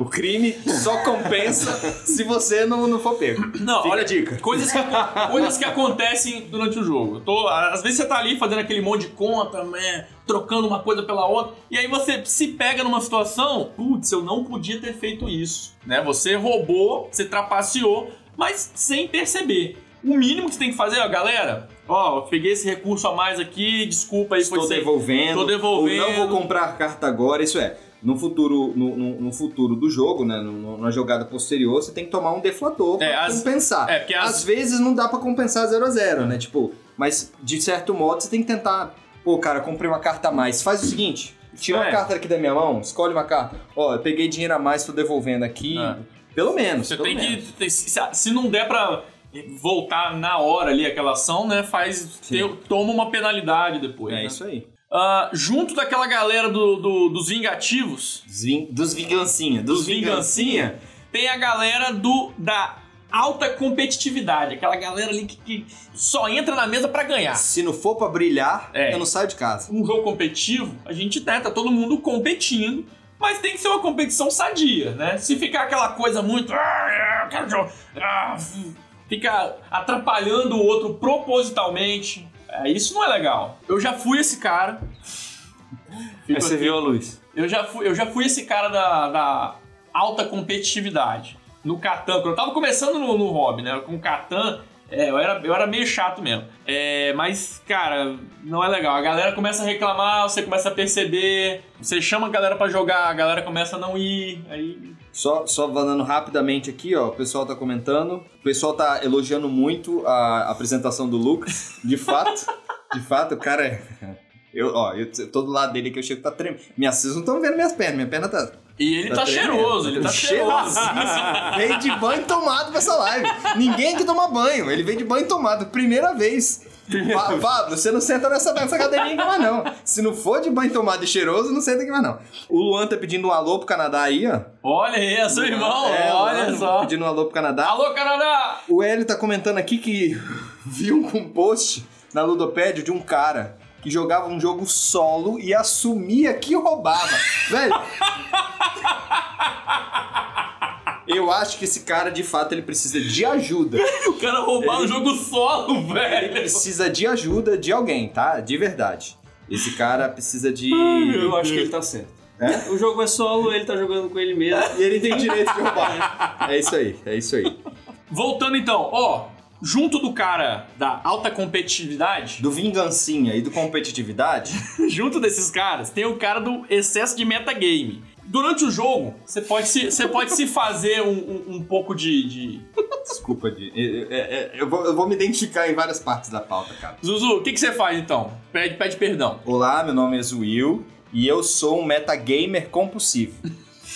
O crime só compensa se você não, não for pego. Não, Fica olha a dica. Coisas que, coisas que acontecem durante o jogo. Eu tô, às vezes você tá ali fazendo aquele monte de conta, né, trocando uma coisa pela outra, e aí você se pega numa situação, putz, eu não podia ter feito isso, né? Você roubou, você trapaceou, mas sem perceber. O mínimo que você tem que fazer, ó, galera, ó, eu peguei esse recurso a mais aqui, desculpa aí, Estou devolvendo. Tô devolvendo. Ou não vou comprar carta agora. Isso é, no futuro, no, no- no futuro do jogo, né, no- na jogada posterior, você tem que tomar um deflator pra É, as- compensar. é, porque as- Às vezes não dá pra compensar 0 a 0 né? Tipo, mas de certo modo você tem que tentar. Pô, cara, comprei uma carta a mais. Faz o seguinte. Tira uma É. carta aqui da minha mão, escolhe uma carta. Ó, eu peguei dinheiro a mais, tô devolvendo aqui. É. Pelo menos. Você pelo tem menos. que. Se, se não der pra voltar na hora ali aquela ação, né? Faz. ter- toma uma penalidade depois. É né? isso aí. Ah, junto daquela galera do, do- dos vingativos, Dos, vin- dos vingancinha. Dos, dos vingancinha, tem a galera do da alta competitividade. Aquela galera ali que, que só entra na mesa pra ganhar. Se não for pra brilhar, É. eu não saio de casa. Um jogo competitivo, a gente tá, tá todo mundo competindo. Mas tem que ser uma competição sadia, né? Se ficar aquela coisa muito. "Ah, eu quero jogar", ah, Fica atrapalhando o outro propositalmente. é, isso não é legal. Eu já fui esse cara. Aí você aqui. viu a luz. Eu já fui, eu já fui esse cara da, da alta competitividade. No Catan, quando eu tava começando no, no hobby, né? Com o Catan, é, eu, era, eu era meio chato mesmo. É, mas, cara, não é legal. A galera começa a reclamar, você começa a perceber, você chama a galera pra jogar, a galera começa a não ir, aí. Só, só falando rapidamente aqui, ó, o pessoal tá comentando. O pessoal tá elogiando muito a apresentação do Lucas. De fato, de fato, o cara é. Eu, ó, eu tô do lado dele que eu chego tá tremendo. Minhas vocês não estão vendo minhas pernas, minha perna tá. E ele tá, Tá cheiroso, ele tá cheiroso. Cheirosíssimo. Veio de banho tomado pra essa live. Ninguém aqui toma banho, ele veio de banho tomado, primeira vez. Pa- Pablo, você não senta nessa, nessa cadeirinha aqui mais não. Se não for de banho tomado e cheiroso, não senta aqui mais não. O Luan tá pedindo um alô pro Canadá aí, ó. Olha aí, é seu irmão, É, olha Luan só. Pedindo um alô pro Canadá. Alô, Canadá! O Hélio tá comentando aqui que viu um post na Ludopédia de um cara que jogava um jogo solo e assumia que roubava. Velho. Eu acho que esse cara, de fato, ele precisa de ajuda. O cara roubar um jogo solo, Ele velho. precisa de ajuda de alguém, tá? De verdade. Esse cara precisa de. Eu acho que ele tá certo. O jogo é solo, ele tá jogando com ele mesmo. E ele tem direito de roubar. É isso aí, é isso aí. Voltando então, ó, junto do cara da alta competitividade, Do vingancinha e do competitividade, junto desses caras, tem o cara do excesso de metagame. Durante o jogo, você pode se, você pode se fazer um, um, um pouco de, de- desculpa, de, eu, eu- vou, eu vou me identificar em várias partes da pauta, cara. Zuzu, o que, que você faz então? Pede, pede perdão. Olá, meu nome é Zuil e eu sou um metagamer compulsivo.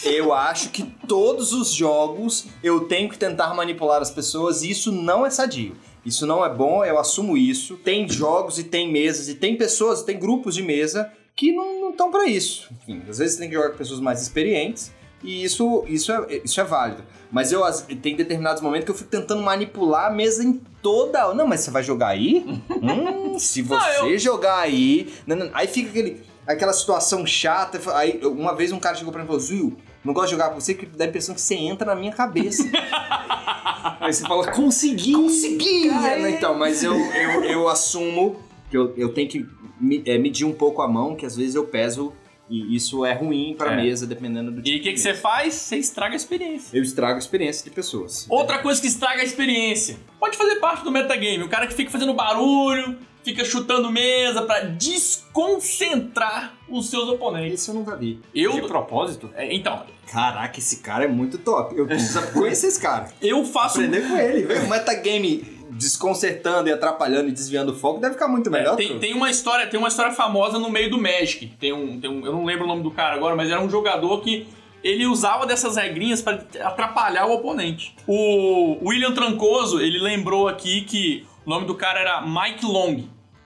Eu acho que todos os jogos eu tenho que tentar manipular as pessoas e isso não é sadio. Isso não é bom, eu assumo isso. Tem jogos e tem mesas e tem pessoas, tem grupos de mesa que não estão pra isso. Enfim, às vezes você tem que jogar com pessoas mais experientes e isso, isso, é, isso é válido. Mas eu tem determinados momentos que eu fico tentando manipular a mesa em toda. Não, mas você vai jogar aí? hum, se você Não, eu- jogar aí. não, não, aí fica aquele, aquela situação chata. Aí uma vez um cara chegou pra mim e falou: Zuil, não gosto de jogar com você, que dá a impressão que você entra na minha cabeça. Aí você fala, consegui! Consegui! Né? Então, mas eu, eu, eu assumo que eu, eu tenho que me- é, medir um pouco a mão, que às vezes eu peso e isso é ruim pra É. mesa, dependendo do E tipo o que, que você faz? Você estraga a experiência. Eu estrago a experiência de pessoas. Outra coisa que estraga a experiência. Pode fazer parte do metagame. O cara que fica fazendo barulho, fica chutando mesa pra desconcentrar os seus oponentes. Isso eu nunca vi. Eu. De propósito? É, então, Caraca, esse cara é muito top. Eu preciso conhecer esse cara. eu faço. Aprender com ele. velho. O metagame desconcertando e atrapalhando e desviando o foco deve ficar muito melhor. É, Tem, tem uma história, tem uma história famosa no meio do Magic. Tem um, tem um, eu não lembro o nome do cara agora, mas era um jogador que ele usava dessas regrinhas pra atrapalhar o oponente. O William Trancoso, ele lembrou aqui que o nome do cara era Mike Long.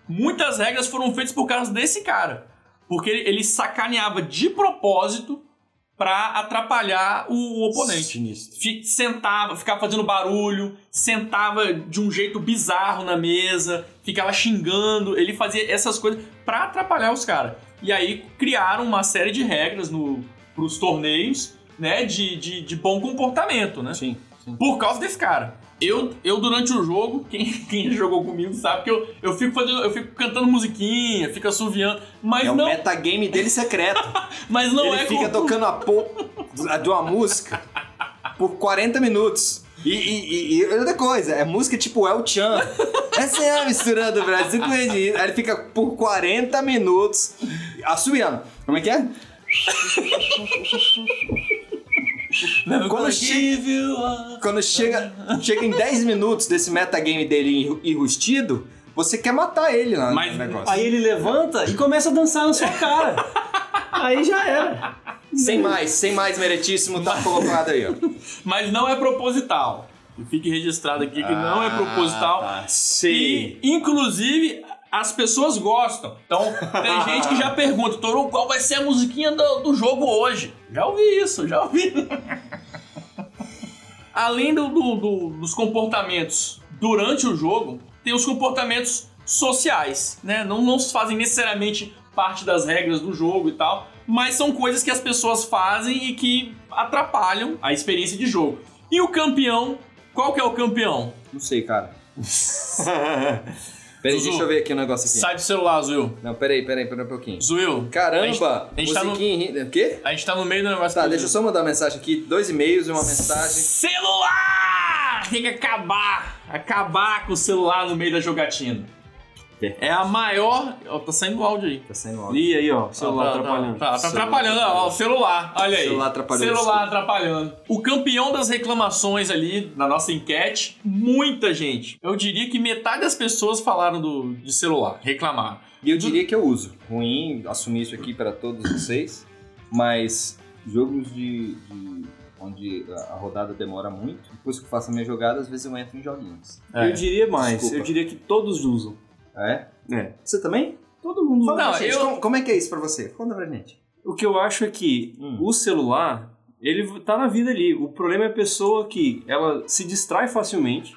Muitas regras foram feitas por causa desse cara, porque ele, sacaneava de propósito pra atrapalhar o, oponente fi- sentava, ficava fazendo barulho, sentava de um jeito bizarro na mesa, ficava xingando, ele fazia essas coisas pra atrapalhar os caras. E aí criaram uma série de regras no, pros torneios né, de, de, de bom comportamento, né? Sim, sim. Por causa desse cara. Eu, eu durante o jogo, quem, quem jogou comigo sabe que eu, eu fico fazendo, eu fico cantando musiquinha, fico assoviando, mas É o não, metagame dele secreto. mas não Ele é fica com- tocando a porra de uma música por 40 minutos. E, e, e, e outra coisa, é música tipo El Chan. Essa é a mistura do Brasil com ele. Aí ele fica por 40 minutos assobiando. Como é que é? Quando chega, quando chega, chega em 10 minutos desse metagame dele enru- enrustido, você quer matar ele lá Mas- no negócio. Aí ele levanta e começa a dançar na sua cara. Aí já era. Sem mais, sem mais meritíssimo, tá colocado aí, ó. mas não é proposital. E Fique registrado aqui que não é proposital. Ah, tá. Sei. E, inclusive, as pessoas gostam. Então, tem gente que já pergunta, Toru, qual vai ser a musiquinha do, do jogo hoje? Já ouvi isso, já ouvi. Além do, do- do- dos comportamentos durante o jogo, tem os comportamentos sociais, né? Não, não fazem necessariamente parte das regras do jogo e tal, mas são coisas que as pessoas fazem e que atrapalham a experiência de jogo. E o campeão, qual que é o campeão? Não sei, cara. Peraí, Zuzu. deixa eu ver aqui um negócio aqui. Sai do celular, Zuil. Não, peraí, peraí, peraí um pouquinho. Zuil. Caramba! A gente tá no- musiquinha em- O quê? A gente tá no meio do negócio. Tá, deixa eu só mandar uma mensagem aqui. Dois e-mails e uma mensagem. Celular! Tem que acabar. Acabar com o celular no meio da jogatina. É a maior. Ó, tá saindo o áudio aí. Tá saindo áudio. E aí, ó, celular Tá, tá, atrapalhando. Tá, tá Celular atrapalhando, ó, o celular. Olha aí. Celular atrapalhando, Celular atrapalhando. O campeão das reclamações ali na nossa enquete, muita gente. Eu diria que metade das pessoas falaram do, de celular, reclamaram. E eu diria que eu uso. Ruim assumir isso aqui para todos vocês, mas jogos de, de- onde a rodada demora muito, depois que eu faço a minha jogada, às vezes eu entro em joguinhos. Eu diria mais, Desculpa. eu diria que todos usam. É? É. Você também? Todo mundo usa. Fala Não, pra gente, eu- como, como é que é isso pra você? Conta pra gente. O que eu acho é que Hum. o celular, ele tá na vida ali. O problema é a pessoa que ela se distrai facilmente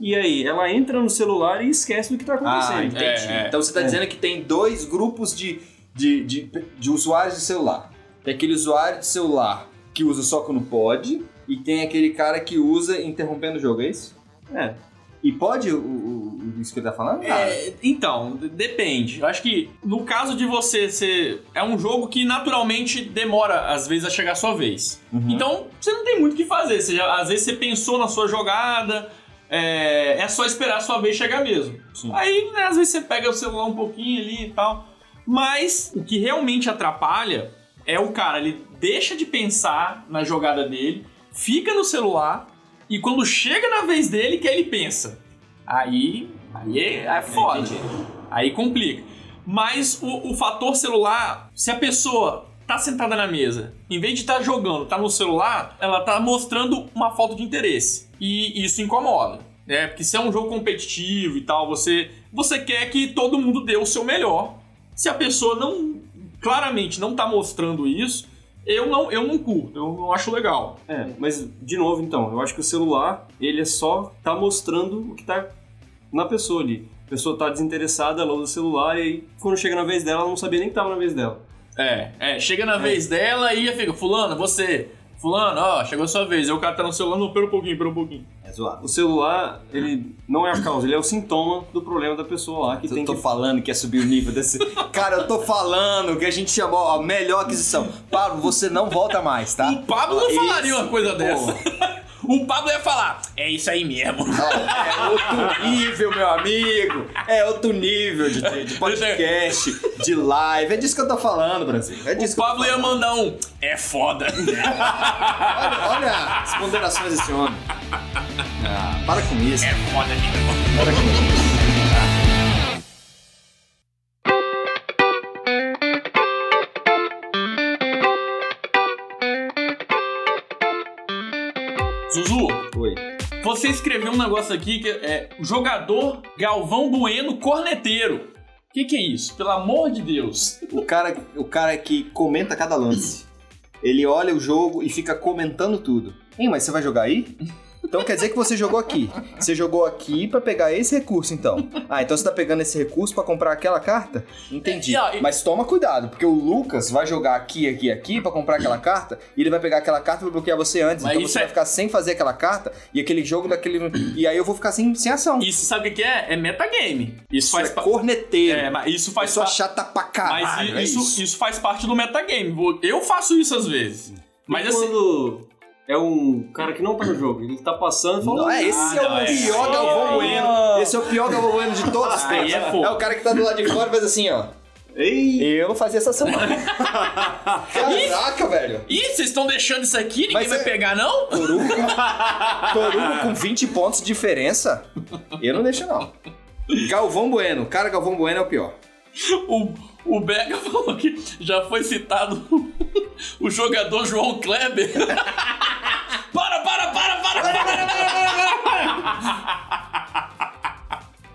e aí ela entra no celular e esquece do que tá acontecendo. entendi. É, é. Então você tá É. dizendo que tem dois grupos de, de, de, de usuários de celular. Tem aquele usuário de celular que usa só quando pode, e tem aquele cara que usa interrompendo o jogo, é isso? É. E pode o, o, o- isso que ele tá falando? É, então, depende. Eu acho que no caso de você ser. É um jogo que naturalmente demora, às vezes, a chegar a sua vez. Uhum. Então, você não tem muito o que fazer. Você às vezes você pensou na sua jogada, é, é só esperar a sua vez chegar mesmo. Sim. Aí, né, às vezes você pega o celular um pouquinho ali e tal. Mas o que realmente atrapalha é o cara, ele deixa de pensar na jogada dele, fica no celular e quando chega na vez dele que ele pensa. Aí, aí é, é foda. Aí complica. Mas o, o fator celular, se a pessoa tá sentada na mesa, em vez de estar jogando, tá no celular, ela tá mostrando uma falta de interesse. E isso incomoda. É, porque se é um jogo competitivo e tal, você, você quer que todo mundo dê o seu melhor. Se a pessoa não claramente não tá mostrando isso, eu não, eu não curto, eu não acho legal. É, mas de novo então, eu acho que o celular, ele é só tá mostrando o que tá na pessoa ali. A pessoa tá desinteressada, ela usa o celular e aí quando chega na vez dela, ela não sabia nem que tava na vez dela. É, é, chega na vez dela e fica, fulano, você, fulano, ó, chegou a sua vez. Aí o cara tá no celular, não, pera um pouquinho, pera um pouquinho. É zoado. O celular, ele não é a causa, ele é o sintoma do problema da pessoa lá que Eu tem tô que falando que ia subir o nível desse. Cara, eu tô falando que a gente chamou a melhor aquisição. Pablo, você não volta mais, tá? O Pablo não Isso, falaria uma coisa pô. dessa. O Pablo ia falar, é isso aí mesmo. É outro nível, meu amigo. É outro nível de, de podcast, de live. É disso que eu tô falando, Brasil. É disso O Pablo ia mandar um, é foda. Olha, olha as ponderações desse homem. Ah, para com isso. É foda mesmo. Para com isso. Você escreveu um negócio aqui que é jogador Galvão Bueno corneteiro. O que, que é isso? Pelo amor de Deus. O cara, o cara que comenta cada lance. Ele olha o jogo e fica comentando tudo. Hein, mas você vai jogar aí? Então quer dizer que você jogou aqui. Você jogou aqui pra pegar esse recurso, então. Ah, então você tá pegando esse recurso pra comprar aquela carta? Entendi. É, Mas toma cuidado, porque o Lucas vai jogar aqui, aqui, aqui pra comprar aquela carta e ele vai pegar aquela carta e vai bloquear você antes. Mas então isso você é- vai ficar sem fazer aquela carta e aquele jogo daquele. E aí eu vou ficar sem, sem ação. Isso sabe o que é? É metagame. Isso, Isso faz é pa- corneteiro. É, mas isso faz Pessoa pa- chata pra caralho. Mas i- é isso, isso. faz parte do metagame. Eu faço isso às vezes. Mas e assim. É um cara que não tá no jogo, ele tá passando e fala. Não, é, esse Ah, é não, o é. pior Aí Galvão é- Bueno. Esse é o pior Galvão Bueno de todos os Aí tempos. é. É o cara que tá do lado de fora e faz assim, ó. Ei! Eu não fazia essa semana. Caraca, velho. Ih, vocês estão deixando isso aqui? Ninguém Mas vai é- pegar, não? Torugo, Torugo com 20 pontos de diferença, eu não deixo não. Galvão Bueno. Cara, Galvão Bueno é o pior. O, o Berga falou que já foi citado o jogador João Kleber. para, para, para, para, para, para, para, para.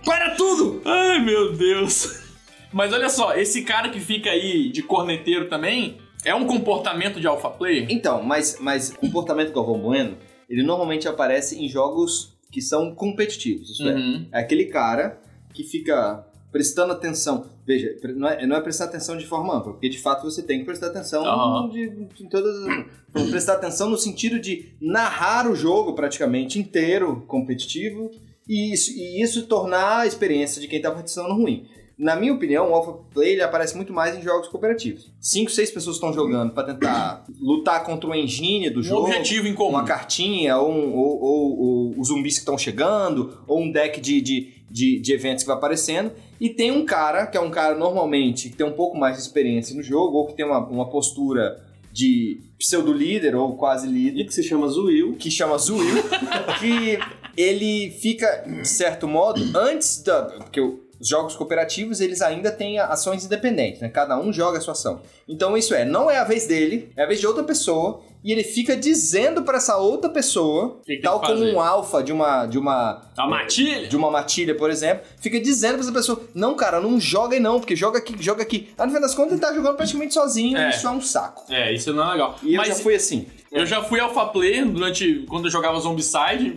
Para tudo! Ai, meu Deus. Mas olha só, esse cara que fica aí de corneteiro também é um comportamento de alpha player? Então, mas, mas o comportamento do Galvão Bueno, ele normalmente aparece em jogos que são competitivos. Isso é, Uhum. é aquele cara que fica prestando atenção. Veja, não é, não é prestar atenção de forma ampla, porque de fato você tem que prestar atenção Aham. de, de- em todas as. Então, prestar atenção no sentido de narrar o jogo praticamente inteiro competitivo e isso, e isso tornar a experiência de quem está participando ruim. Na minha opinião, o Alpha Play ele aparece muito mais em jogos cooperativos. Cinco, seis pessoas estão jogando para tentar lutar contra o engine do Um jogo objetivo em comum. uma cartinha, ou, um- ou, ou- ou os zumbis que estão chegando, ou um deck de, de, de, de eventos que vai aparecendo. E tem um cara, que é um cara normalmente que tem um pouco mais de experiência no jogo, ou que tem uma, uma postura de pseudo-líder ou quase líder, E que se chama Zuil. que chama Zuil, que ele fica, de certo modo, antes da. Porque os jogos cooperativos, eles ainda têm ações independentes, né? Cada um joga a sua ação. Então isso é, não é a vez dele, é a vez de outra pessoa, e ele fica dizendo pra essa outra pessoa, que tal que como um alfa de uma de uma A matilha? de uma matilha, por exemplo, fica dizendo pra essa pessoa: "Não, cara, não joga aí não, porque joga aqui, joga aqui". Ah, no fim das contas, ele tá jogando praticamente sozinho, É. isso é um saco. É, isso não é legal. E eu Mas já fui assim. eu já fui alpha player durante. quando eu jogava Zombicide.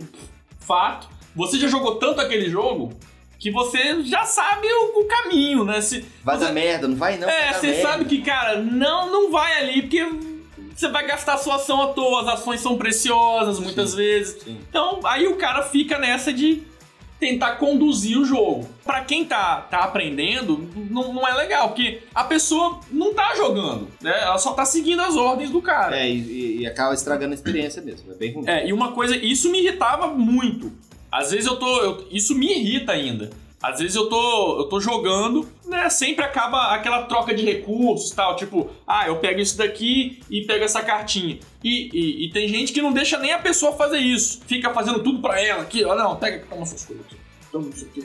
Fato. Você já jogou tanto aquele jogo que você já sabe o, o caminho, né? Se, Vai você- dar merda, não vai não. vai É, dar você merda. sabe que, cara, não, não vai ali, porque você vai gastar sua ação à toa, as ações são preciosas muitas vezes. sim. Então, aí o cara fica nessa de tentar conduzir o jogo. Pra quem tá, tá aprendendo, não, não é legal, porque a pessoa não tá jogando, né? Ela só tá seguindo as ordens do cara. É, e, e acaba estragando a experiência mesmo, é bem ruim. É, e uma coisa, isso me irritava muito. Às vezes eu tô. eu- isso me irrita ainda. Às vezes eu tô, eu tô jogando, né? Sempre acaba aquela troca de recursos tal. Tipo, ah, eu pego isso daqui e pego essa cartinha. E, e- e tem gente que não deixa nem a pessoa fazer isso. Fica fazendo tudo pra ela aqui, ó. Não, pega, toma suas coisas aqui.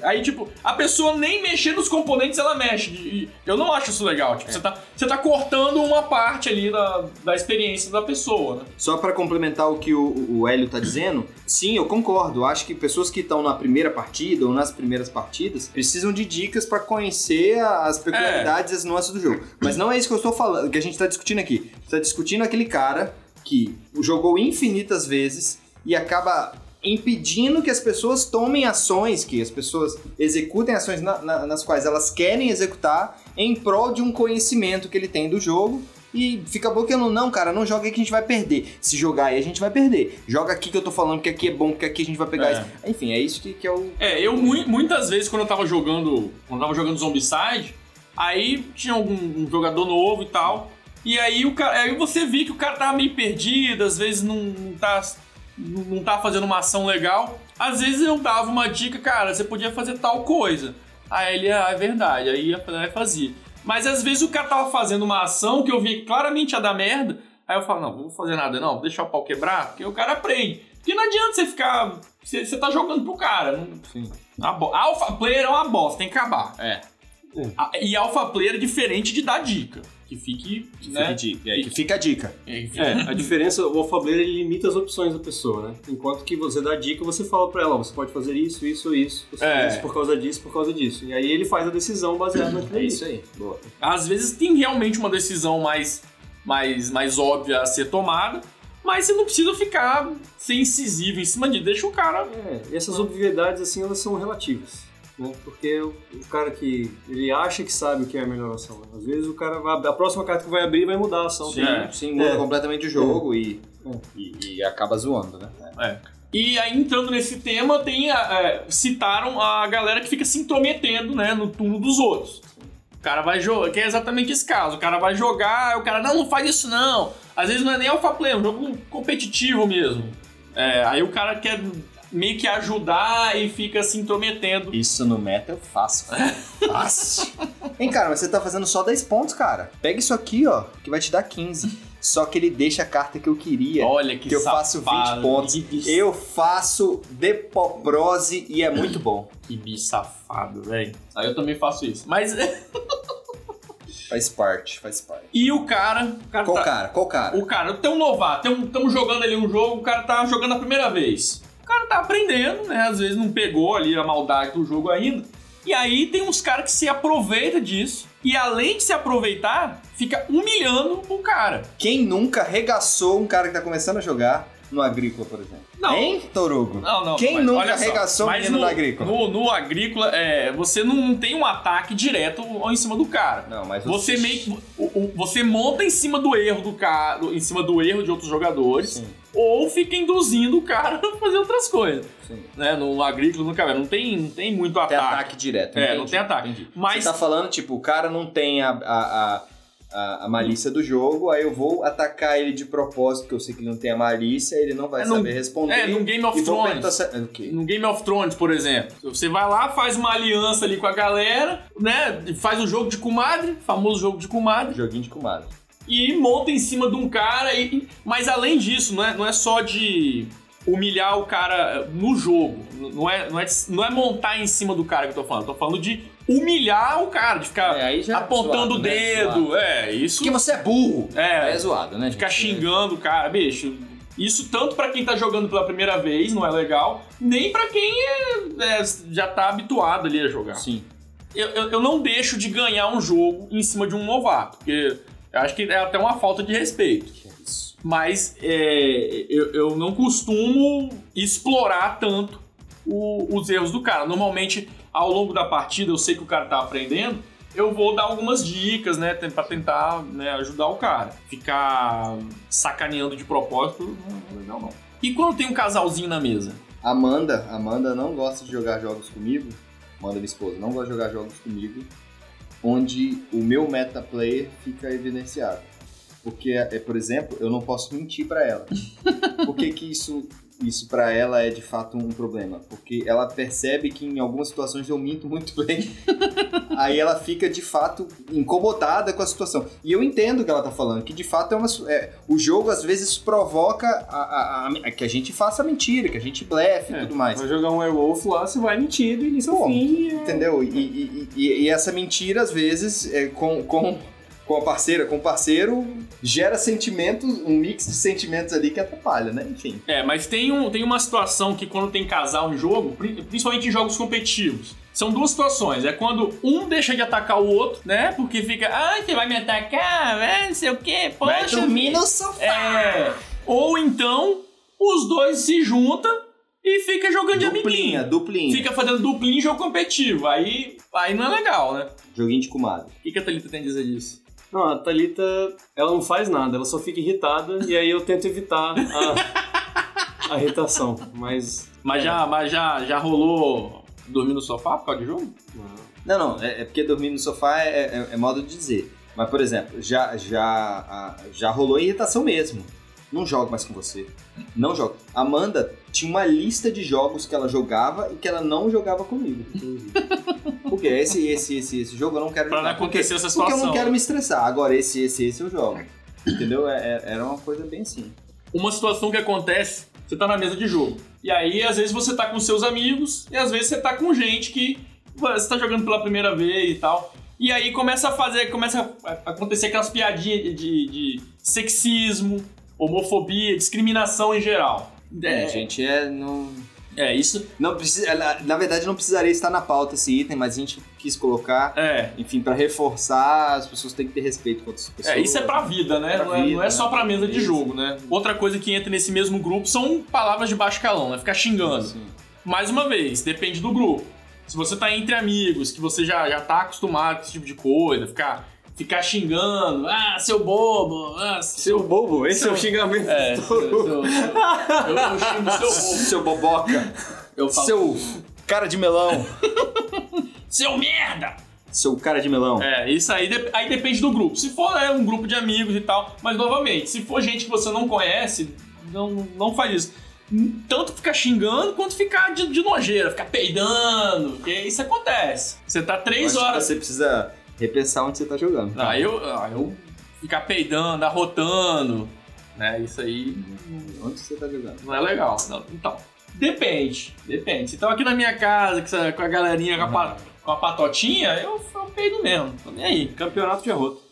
Aí, tipo, a pessoa nem mexer nos componentes, ela mexe. E eu não acho isso legal. Tipo, você, tá, você tá cortando uma parte ali da, da experiência da pessoa, né? Só pra complementar o que o, o Hélio tá dizendo, sim, eu concordo. Acho que pessoas que estão na primeira partida ou nas primeiras partidas precisam de dicas pra conhecer as peculiaridades e as nuances do jogo. Mas não é isso que eu estou falando, que a gente tá discutindo aqui. Gente tá discutindo aquele cara que jogou infinitas vezes e acaba impedindo que as pessoas tomem ações, que as pessoas executem ações na- na- nas quais elas querem executar em prol de um conhecimento que ele tem do jogo e fica bloqueando, não, cara, não joga aí que a gente vai perder. Se jogar aí a gente vai perder. Joga aqui que eu tô falando que aqui é bom, que aqui a gente vai pegar É. isso. Enfim, é isso que, que é o. É, eu mui- muitas vezes quando eu tava jogando. Quando eu tava jogando Zombicide, aí tinha algum um jogador novo e tal. E aí o cara. Aí você via que o cara tava meio perdido, às vezes não, não tá. Não não tá fazendo uma ação legal. Às vezes eu dava uma dica, cara, você podia fazer tal coisa. Aí ele, ah, é verdade, aí ia aí fazia. Mas às vezes o cara tava fazendo uma ação que eu vi claramente ia dar merda. Aí eu falo, não, vou fazer nada não, vou deixar o pau quebrar, porque o cara aprende. Porque não adianta você ficar. Você, você tá jogando pro cara. Não, Sim. a bo- Alpha Player é uma bosta, tem que acabar. É. É. A- E Alpha Player é diferente de dar dica. Que fique. né? Fica, a dica, é, que fica a dica. É, que fique- É, a diferença, o alfabeto ele limita as opções da pessoa, né? Enquanto que você dá dica, você fala pra ela, ó, você pode fazer isso, isso isso. Você É. isso por causa disso, por causa disso. E aí ele faz a decisão baseada naquilo É isso aí. Boa. Às vezes tem realmente uma decisão mais, mais, mais óbvia a ser tomada, Mas você não precisa ficar ser incisivo em cima disso. Deixa o cara. É, e essas obviedades, assim, elas são relativas. Né? Porque o, o cara que ele acha que sabe o que é a melhor ação. né? Às vezes o cara vai, a próxima carta que vai abrir vai mudar a ação. Sim. É. Sim, muda É. completamente o jogo e, É. e, e acaba zoando, né? É. E aí, entrando nesse tema, tem a- é, citaram a galera que fica se intrometendo né, no turno dos outros. O cara vai jogar, que é exatamente esse caso. O cara vai jogar, o cara, não, não faz isso não. Às vezes não é nem alpha play, é um jogo competitivo mesmo. É, aí o cara quer meio que ajudar e fica se intrometendo. Isso no meta eu faço. Fácil. Hein, cara, mas você tá fazendo só 10 pontos, cara. Pega isso aqui, ó, que vai te dar 15. Só que ele deixa a carta que eu queria. Olha que que eu faço 20 safado, pontos. Que Eu faço Depoprose e é muito bom. que bicho safado, velho. Aí eu também faço isso. Mas. Faz parte, faz parte. e o cara. O cara Qual tá- cara? Qual cara? O cara, tem um novato, estamos jogando ali um jogo, o cara tá jogando a primeira vez. O cara tá aprendendo, né? Às vezes não pegou ali a maldade do jogo ainda. E aí tem uns caras que se aproveitam disso. E além de se aproveitar, fica humilhando o cara. Quem nunca arregaçou um cara que tá começando a jogar no Agrícola, por exemplo? Não. Hein, Torugo? Não, não. Quem mas nunca arregaçou um menino no, no Agrícola? No, no Agrícola, é, você não tem um ataque direto em cima do cara. Não, mas Você os- meio que, você monta em cima do erro do cara, em cima do erro de outros jogadores, Sim, ou fica induzindo o cara a fazer outras coisas. sim. né, no agrícola, no cabelo. Não tem, não tem muito Tem ataque. ataque direto. É, entendi, não tem ataque. entendi. Mas Você tá falando, tipo, o cara não tem a, a, a, a- malícia do jogo, aí eu vou atacar ele de propósito, porque eu sei que ele não tem a malícia, ele não vai É, num- saber responder. é, num Game of Thrones. perguntar- O quê? no Game of Thrones, por exemplo, você vai lá, faz uma aliança ali com a galera, né? Faz o jogo de comadre, famoso jogo de comadre, Joguinho de comadre. E monta em cima de um cara. E, mas além disso, não é, não é só de humilhar o cara no jogo. Não é, não, é, não é montar em cima do cara que eu tô falando. Eu tô falando de humilhar o cara, de ficar É, aí já é apontando zoado, o né? dedo. Zoado. É, isso. Porque você é burro. É, É zoado, né? Ficar xingando o cara, bicho. Isso tanto pra quem tá jogando pela primeira vez, não é legal, nem pra quem é- é, já tá habituado ali a jogar. Sim. Eu, eu, eu não deixo de ganhar um jogo em cima de um novato, porque eu acho que é até uma falta de respeito. É. Mas é, eu, eu não costumo explorar tanto o- os erros do cara. Normalmente, ao longo da partida, eu sei que o cara tá aprendendo, eu vou dar algumas dicas, né, pra tentar né, ajudar o cara. Ficar sacaneando de propósito não é legal, não. E quando tem um casalzinho na mesa? Amanda, Amanda não gosta de jogar jogos comigo. Amanda, minha esposa, não gosta de jogar jogos comigo onde o meu meta player fica evidenciado. Porque, é, por exemplo, eu não posso mentir pra ela. Por que, que isso, isso para ela é de fato um problema? Porque ela percebe que em algumas situações eu minto muito bem. Aí ela fica de fato incomodada com a situação. E eu entendo o que ela tá falando, que de fato é uma. é, o jogo às vezes provoca a, a- a- que a gente faça mentira, que a gente blefe e É, tudo mais. Vai jogar um Werewolf lá, você vai mentir do início ao Pô, fim. é- Entendeu? E, e- e- e essa mentira, às vezes, é, com, com, com a parceira, com o parceiro, gera sentimentos, um mix de sentimentos ali que atrapalha, né? Enfim. É, mas tem, um, tem uma situação que quando tem casal em jogo, pri- principalmente em jogos competitivos, são duas situações. É quando um deixa de atacar o outro, né? Porque fica, ah, você vai me atacar, é, não sei o quê, poxa. no sofá. É. Ou então, os dois se juntam e fica jogando de Duplinha, amiguinho. duplinha. Fica fazendo duplinho em jogo competitivo. Aí, aí não é legal, né? Joguinho de comadre. O que, que a Thalita tem a dizer disso? Não, a Thalita, ela não faz nada, ela só fica irritada e aí eu tento evitar a, a irritação. Mas. Mas, É. já, mas já, já rolou dormir no sofá por causa de jogo? Não, não, é, é porque dormir no sofá é, é- é modo de dizer. Mas, por exemplo, já, já, a- já rolou irritação mesmo. Não jogo mais com você. Não jogo. Amanda tinha uma lista de jogos que ela jogava e que ela não jogava comigo. Porque esse, esse, esse, esse jogo eu não quero Pra não jogar. Porque, acontecer essa porque eu situação. não quero me estressar. Agora, esse, esse, esse eu jogo. Entendeu? É- é- era uma coisa bem assim. uma situação que acontece, você tá na mesa de jogo. E aí, às vezes, você tá com seus amigos, e às vezes você tá com gente que você tá jogando pela primeira vez e tal. E aí começa a fazer, começa a acontecer aquelas piadinhas de, de- de sexismo, homofobia, discriminação em geral. É, gente, é. Não, É, isso. Não precisa, na, verdade, não precisaria estar na pauta esse item, mas a gente quis colocar, É. enfim, pra reforçar, as pessoas têm que ter respeito com outras pessoas. É, isso é pra vida, né? Pra não, é, vida, não é só pra mesa de jogo, né? Outra coisa que entra nesse mesmo grupo são palavras de baixo calão, né? Ficar xingando. Sim. Mais uma vez, depende do grupo. Se você tá entre amigos, que você já, já tá acostumado com esse tipo de coisa, ficar, ficar xingando, ah, seu bobo, ah, Seu bobo, esse é o xingamento. É, seu, seu, seu, eu, eu xingo seu bobo. Seu boboca, Eu falo, seu cara de melão, seu merda! seu cara de melão. É, isso aí, aí depende do grupo. Se for é, um grupo de amigos e tal, mas novamente, se for gente que você não conhece, não, não faz isso. Tanto ficar xingando quanto ficar de, de nojeira, ficar peidando, porque isso acontece. Você tá três horas. Você precisa repensar onde você tá jogando. Aí eu, ah, eu ficar peidando, arrotando, né? Isso aí Onde você tá jogando? não é legal. Não, então, depende, depende. Se estão aqui na minha casa com a galerinha com a, com a patotinha, eu, eu peido mesmo. Tô nem aí. Campeonato de arroto.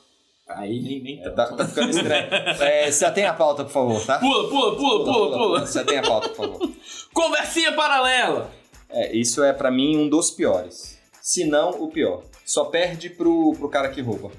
Aí nem, nem tanto. Tá, tá ficando estranho. É, você tem a pauta, por favor, tá? Pula, pula, pula, pula, pula. Você tem a pauta, por favor. Conversinha paralela. É, isso é pra mim um dos piores. Se não, o pior. Só perde pro, pro cara que rouba.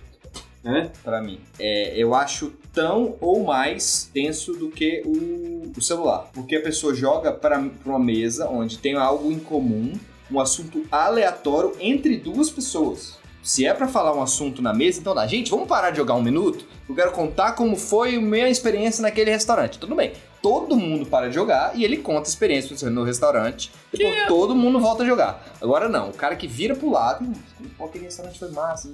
É? Pra mim. É, eu acho tão ou mais tenso do que o, o celular. Porque a pessoa joga pra uma mesa onde tem algo em comum, um assunto aleatório entre duas pessoas. Se é pra falar um assunto na mesa, então dá. Gente, vamos parar de jogar um minuto? Eu quero contar como foi a minha experiência naquele restaurante. Tudo bem. Todo mundo para de jogar e ele conta a experiência no restaurante. Depois Que- todo mundo volta a jogar. Agora não, o cara que vira pro lado, "Hum, pô, aquele restaurante foi massa.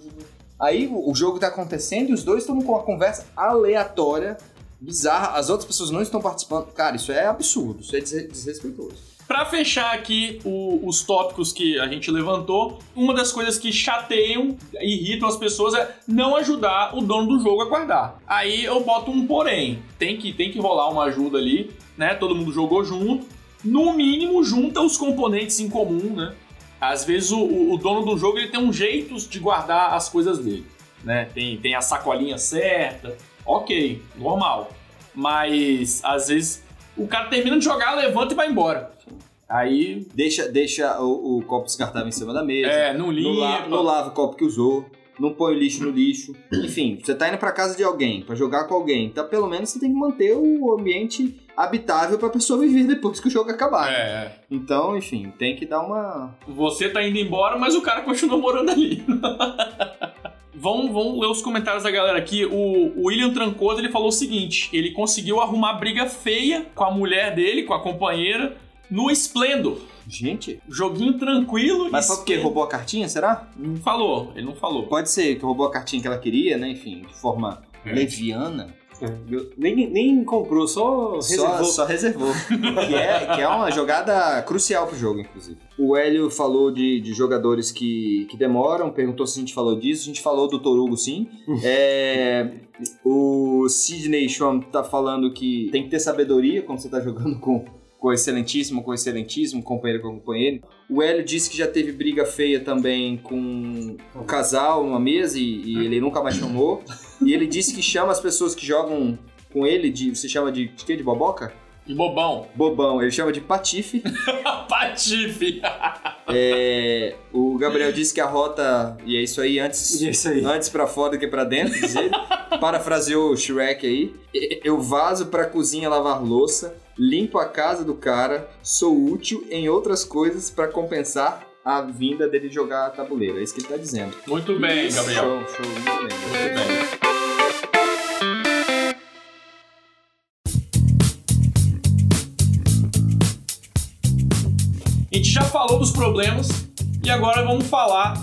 Aí o jogo tá acontecendo e os dois estão com uma conversa aleatória, bizarra. As outras pessoas não estão participando. Cara, isso é absurdo, isso é desre- desrespeitoso. Pra fechar aqui o- os tópicos que a gente levantou, uma das coisas que chateiam, irritam as pessoas é não ajudar o dono do jogo a guardar. Aí eu boto um porém. Tem que, tem que rolar uma ajuda ali, né? Todo mundo jogou junto. No mínimo, junta os componentes em comum, né? Às vezes o, o- o dono do jogo ele tem um jeito de guardar as coisas dele, né? Tem, tem a sacolinha certa, ok, normal. Mas às vezes o cara termina de jogar, levanta e vai embora. Aí, Deixa, deixa o, o copo descartável em cima da mesa. é, não limpa. não lava o copo que usou. Não põe o lixo no lixo. Enfim, você tá indo pra casa de alguém, pra jogar com alguém. Então, pelo menos, você tem que manter o ambiente habitável pra pessoa viver depois que o jogo acabar. né? É, Então, enfim, tem que dar uma. você tá indo embora, mas o cara continua morando ali. vamos, vamos ler os comentários da galera aqui. O, o William Trancoso ele falou o seguinte: ele conseguiu arrumar briga feia com a mulher dele, com a companheira, no Splendor. Gente, Joguinho tranquilo. mas foi porque roubou a cartinha, será? Não falou, ele não falou. Pode ser que roubou a cartinha que ela queria, né? Enfim, de forma É. leviana. Nem, nem comprou, só Só, reservou. só reservou. que, é, que é uma jogada crucial pro jogo, inclusive. O Hélio falou de, de jogadores que, que demoram, perguntou se a gente falou disso. A gente falou do Torugo, sim. É, o Sidney Schwamm tá falando que tem que ter sabedoria quando você tá jogando com, com excelentíssimo, com excelentíssimo, companheiro com companheiro. O Hélio disse que já teve briga feia também com um casal numa mesa e, e ele nunca mais chamou. E ele disse que chama as pessoas que jogam com ele de. Você chama de, de quê? De boboca? E bobão. Bobão, ele chama de patife. Patife. É, o Gabriel disse que a rota. E é isso aí, antes, E é isso aí. antes pra fora do que pra dentro, diz ele. Parafraseou o Shrek aí. Eu vazo pra cozinha lavar louça, limpo a casa do cara, sou útil em outras coisas pra compensar a vinda dele jogar tabuleiro. É isso que ele tá dizendo. Muito bem, Gabriel. Show, show, muito bem. Muito bem. A gente já falou dos problemas e agora vamos falar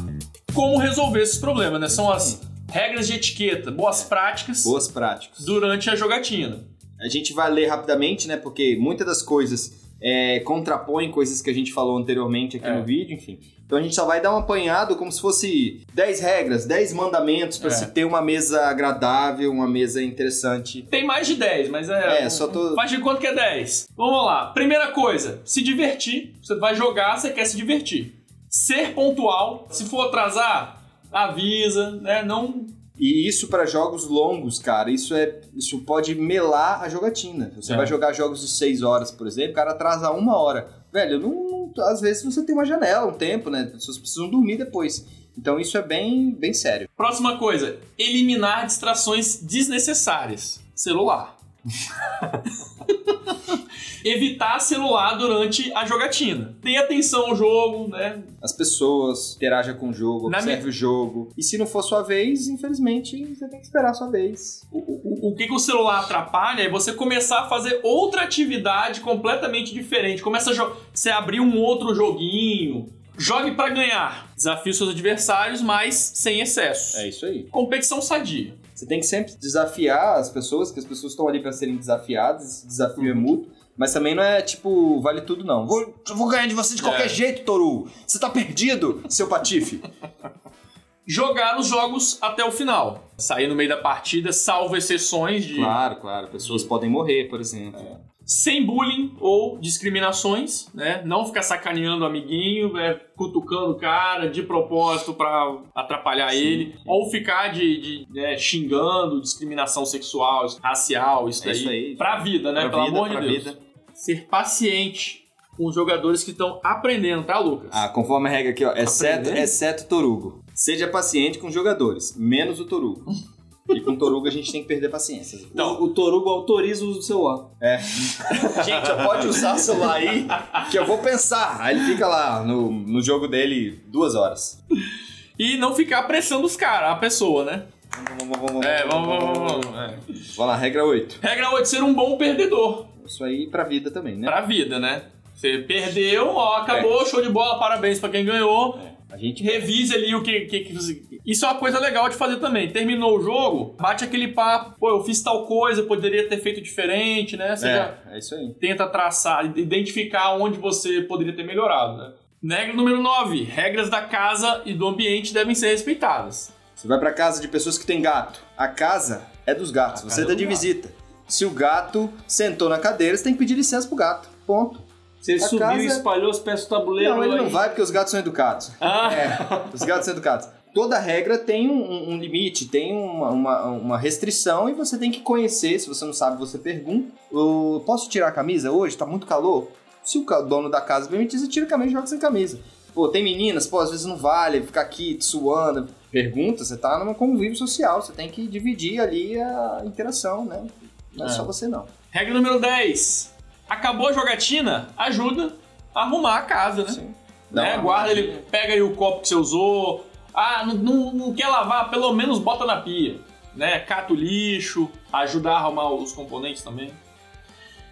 como resolver esses problemas, né? São as regras de etiqueta, boas práticas Boas práticas. durante a jogatina. A gente vai ler rapidamente, né? Porque muitas das coisas é, contrapõem coisas que a gente falou anteriormente aqui É. no vídeo, enfim. Então a gente só vai dar um apanhado como se fosse 10 regras, 10 mandamentos para É. se ter uma mesa agradável, uma mesa interessante. Tem mais de 10, mas é. É, só tô- Faz de conta que é 10. Vamos lá. Primeira coisa, se divertir. Você vai jogar, você quer se divertir. Ser pontual. Se for atrasar, avisa, né? Não, E isso para jogos longos, cara, isso é isso pode melar a jogatina. Você É. vai jogar jogos de 6 horas, por exemplo, o cara atrasa uma hora. Velho, não, não- às vezes você tem uma janela, um tempo, né? As pessoas precisam dormir depois. Então isso é bem, bem sério. Próxima coisa, eliminar distrações desnecessárias. Celular. Evitar celular durante a jogatina. Tenha atenção ao jogo, né? As pessoas interagem com o jogo, Na observe o jogo. E se não for sua vez, infelizmente, você tem que esperar a sua vez. O, o- o que, que o celular atrapalha é você começar a fazer outra atividade completamente diferente. Começa a jo- você abrir um outro joguinho. Jogue pra ganhar. Desafie seus adversários, mas sem excesso. É isso aí. Competição sadia. Você tem que sempre desafiar as pessoas, que as pessoas estão ali para serem desafiadas, esse desafio é mútuo. Mas também não é tipo, vale tudo não. Vou, eu vou ganhar de você de qualquer É. jeito, Toru. Você tá perdido, seu patife. Jogar os jogos até o final. Sair no meio da partida, salvo exceções de Claro, claro. Pessoas podem morrer, por exemplo. sem bullying ou discriminações, né? Não ficar sacaneando o amiguinho, é, cutucando o cara de propósito pra atrapalhar ele, ou ficar de, de, né, xingando, discriminação sexual, racial, isso É daí, isso aí. pra vida, né? Pra Pelo vida, amor de pra Deus. vida. Ser paciente com os jogadores que estão aprendendo, tá, Lucas? Ah, conforme a regra aqui, ó. Exceto, Aprendendo? exceto Torugo. Seja paciente com os jogadores, menos o Torugo. E com o Torugo a gente tem que perder paciência. Então, o, o Torugo autoriza o uso do celular. Gente, já pode usar o celular aí, que eu vou pensar. Aí ele fica lá no, no jogo dele duas horas. E não ficar apressando os caras, a pessoa, né? Vamos, vamos, vamos, É, vamos, vamos, vamos. vamos. É. Vamos lá, regra 8. Regra 8, ser um bom perdedor. Isso aí pra vida também, né? Pra vida, né? Você perdeu, ó, acabou, show de bola, parabéns pra quem ganhou. A gente Revise ali o que, que, que Isso é uma coisa legal de fazer também. Terminou o jogo, bate aquele papo. Pô, eu fiz tal coisa, poderia ter feito diferente, né? Você já É, é isso aí. tenta traçar, identificar onde você poderia ter melhorado, né? Regra número 9. Regras da casa e do ambiente devem ser respeitadas. Você vai pra casa de pessoas que têm gato. A casa é dos gatos. A Você casa é tá de gato. visita. Se o gato sentou na cadeira, você tem que pedir licença pro gato. Ponto. Você A subiu casa- e espalhou as peças do tabuleiro. Não, ele aí. não vai porque os gatos são educados. Ah, É, os gatos são educados. Toda regra tem um, um limite, tem uma, uma, uma restrição e você tem que conhecer. Se você não sabe, você pergunta. "Ô, posso tirar a camisa hoje? Tá muito calor? Se o dono da casa permitir, você tira a camisa e joga sem camisa. Pô, tem meninas, pô, às vezes não vale ficar aqui suando. Pergunta, você tá num convívio social, você tem que dividir ali a interação, né? Não é, É. só você não. regra número 10. Acabou a jogatina, ajuda a arrumar a casa, né? Sim. Né? Guarda ele, pega aí o copo que você usou. Ah, não, não, não quer lavar, pelo menos bota na pia. Né? Cata o lixo, ajuda a arrumar os componentes também.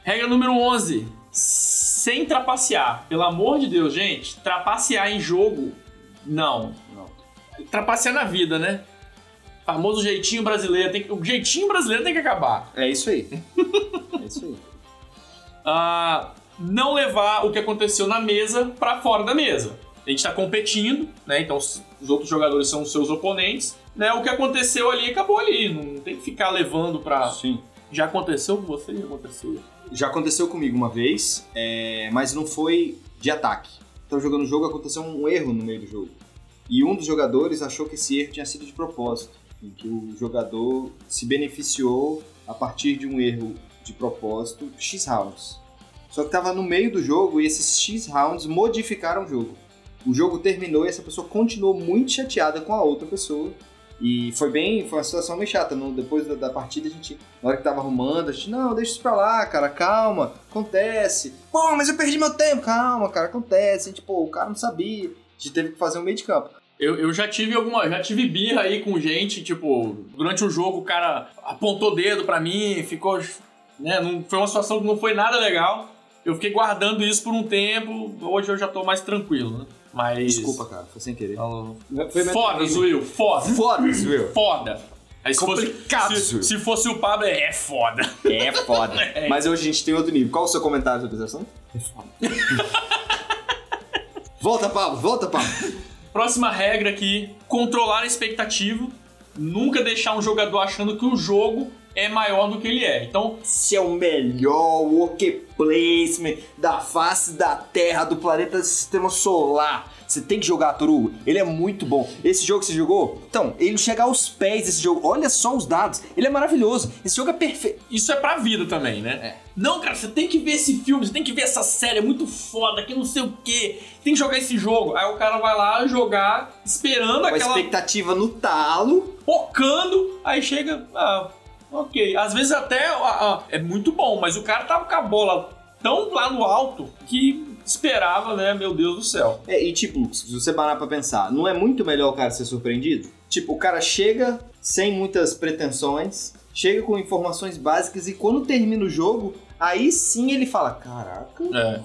Regra número 11. Sem trapacear. Pelo amor de Deus, gente, trapacear em jogo, não. Não. Trapacear na vida, né? Famoso jeitinho brasileiro. Tem que- o jeitinho brasileiro tem que acabar. É isso aí. é isso aí. Ah, não levar o que aconteceu na mesa pra fora da mesa. A gente tá competindo, né? Então os os outros jogadores são os seus oponentes, né? O que aconteceu ali acabou ali, não tem que ficar levando pra. Sim. Já aconteceu com você? Já aconteceu. Já aconteceu comigo uma vez, é, mas não foi de ataque. Tava jogando o jogo, aconteceu um erro no meio do jogo. E um dos jogadores achou que esse erro tinha sido de propósito. Em que o jogador se beneficiou a partir de um erro de propósito X rounds. Só que tava no meio do jogo e esses X rounds modificaram o jogo. O jogo terminou e essa pessoa continuou muito chateada com a outra pessoa. E foi bem, foi uma situação meio chata. No- depois da, da partida, a gente, na hora que tava arrumando, a gente, não, deixa isso pra lá, cara, calma, acontece. Pô, mas eu perdi meu tempo, calma, cara, acontece. A gente, pô, o cara não sabia. A gente teve que fazer um meio de campo. Eu, eu já tive alguma. Já tive birra aí com gente, tipo, durante o jogo o cara apontou o dedo pra mim, ficou. Né, não, foi uma situação que não foi nada legal. Eu fiquei guardando isso por um tempo, hoje eu já tô mais tranquilo, né? Mas. Desculpa, cara, foi sem querer. Foi minha Foda. Zuil, foda. Foda, Will. Foda. Aí se Complicado, fosse, se, Zuil. se fosse o Pablo, é foda. É foda. Mas hoje a gente tem outro nível. Qual o seu comentário sobre esse assunto? volta, Pablo, volta, Pablo. Próxima regra aqui: controlar a expectativa. Nunca deixar um jogador achando que o jogo é maior do que ele é. Então, Esse é o melhor work placement da face da Terra, do planeta Sistema Solar. Você tem que jogar, Torugo. Ele é muito bom. Esse jogo que você jogou, então, ele chega aos pés desse jogo. Olha só os dados. Ele é maravilhoso. Esse jogo é perfeito. Isso é pra vida também, né? Não, cara, você tem que ver esse filme, você tem que ver essa série, é muito foda, que não sei o quê. Tem que jogar esse jogo. Aí o cara vai lá jogar, esperando Com a aquela. expectativa no talo. focando, aí chega. Ah, ok. Às vezes até ah, ah, é muito bom, mas o cara tava com a bola tão lá no alto que esperava, né? Meu Deus do céu. É, e tipo, se você parar pra pensar, não é muito melhor o cara ser surpreendido? Tipo, o cara chega sem muitas pretensões, chega com informações básicas e quando termina o jogo, aí sim ele fala: Caraca, É.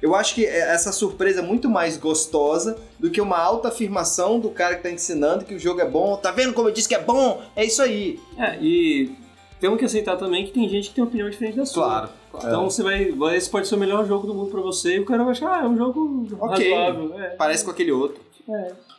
Eu acho que essa surpresa é muito mais gostosa do que uma alta afirmação do cara que tá ensinando que o jogo é bom. Tá vendo como eu disse que é bom? É isso aí. É, e temos que aceitar também que tem gente que tem opinião diferente da sua. Então você vai, vai. Esse pode ser o melhor jogo do mundo pra você e o cara vai achar, ah, é um jogo Ok. razoável. É. Parece com aquele outro.